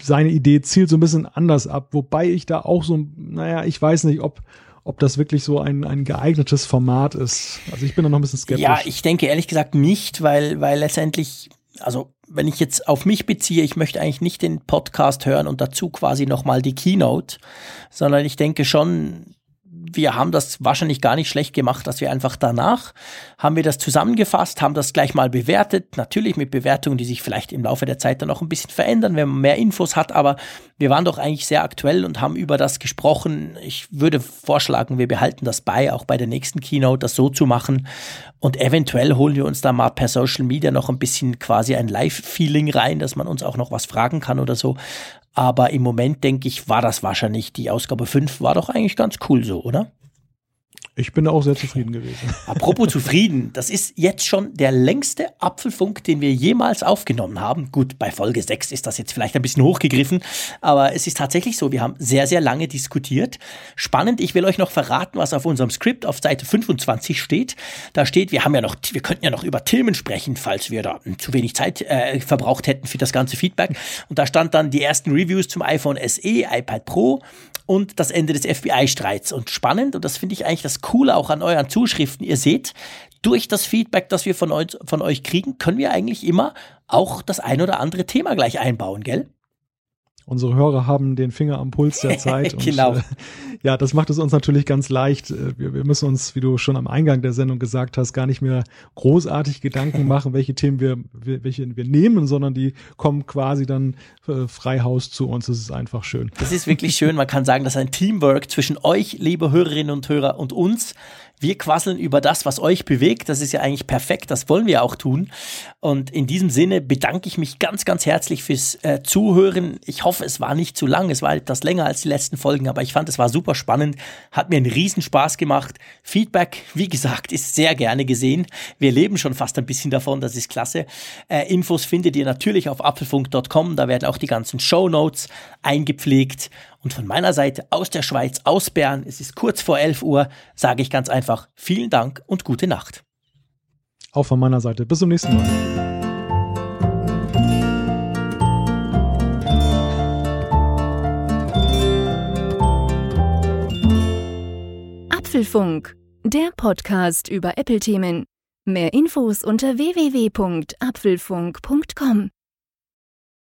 seine Idee zielt so ein bisschen anders ab, wobei ich da auch so, naja, ich weiß nicht, ob, ob das wirklich so ein, ein geeignetes Format ist. Also ich bin da noch ein bisschen skeptisch. Ja, ich denke ehrlich gesagt nicht, weil, weil letztendlich, also wenn ich jetzt auf mich beziehe, ich möchte eigentlich nicht den Podcast hören und dazu quasi nochmal die Keynote, sondern ich denke schon, wir haben das wahrscheinlich gar nicht schlecht gemacht, dass wir einfach danach haben wir das zusammengefasst, haben das gleich mal bewertet, natürlich mit Bewertungen, die sich vielleicht im Laufe der Zeit dann noch ein bisschen verändern, wenn man mehr Infos hat, aber wir waren doch eigentlich sehr aktuell und haben über das gesprochen. Ich würde vorschlagen, wir behalten das bei, auch bei der nächsten Keynote, das so zu machen und eventuell holen wir uns da mal per Social Media noch ein bisschen quasi ein Live-Feeling rein, dass man uns auch noch was fragen kann oder so. Aber im Moment denke ich, war das wahrscheinlich die Ausgabe 5, war doch eigentlich ganz cool so, oder? Ich bin auch sehr zufrieden gewesen. Apropos zufrieden, das ist jetzt schon der längste Apfelfunk, den wir jemals aufgenommen haben. Gut, bei Folge 6 ist das jetzt vielleicht ein bisschen hochgegriffen, aber es ist tatsächlich so, wir haben sehr, sehr lange diskutiert. Spannend, ich will euch noch verraten, was auf unserem Skript auf Seite 25 steht. Da steht, wir haben ja noch, wir könnten ja noch über Themen sprechen, falls wir da zu wenig Zeit äh, verbraucht hätten für das ganze Feedback. Und da stand dann die ersten Reviews zum iPhone SE, iPad Pro und das Ende des FBI-Streits. Und spannend, und das finde ich eigentlich das Coole auch an euren Zuschriften, ihr seht, durch das Feedback, das wir von euch, von euch kriegen, können wir eigentlich immer auch das ein oder andere Thema gleich einbauen, gell? Unsere Hörer haben den Finger am Puls der <laughs> Zeit. genau. Und, äh, ja, das macht es uns natürlich ganz leicht. Äh, wir, wir, müssen uns, wie du schon am Eingang der Sendung gesagt hast, gar nicht mehr großartig Gedanken <laughs> machen, welche Themen wir, welche wir nehmen, sondern die kommen quasi dann äh, frei Haus zu uns. Das ist einfach schön. Das ist wirklich schön. Man kann sagen, das ist ein Teamwork zwischen euch, liebe Hörerinnen und Hörer, und uns. Wir quasseln über das, was euch bewegt. Das ist ja eigentlich perfekt. Das wollen wir auch tun. Und in diesem Sinne bedanke ich mich ganz, ganz herzlich fürs äh, Zuhören. Ich hoffe, es war nicht zu lang. Es war etwas länger als die letzten Folgen, aber ich fand, es war super spannend. Hat mir einen Riesenspaß gemacht. Feedback, wie gesagt, ist sehr gerne gesehen. Wir leben schon fast ein bisschen davon. Das ist klasse. Äh, Infos findet ihr natürlich auf apfelfunk.com. Da werden auch die ganzen Show Notes eingepflegt. Und von meiner Seite aus der Schweiz, aus Bern, es ist kurz vor 11 Uhr, sage ich ganz einfach vielen Dank und gute Nacht. Auch von meiner Seite. Bis zum nächsten Mal. Apfelfunk, der Podcast über Apple-Themen. Mehr Infos unter www.apfelfunk.com.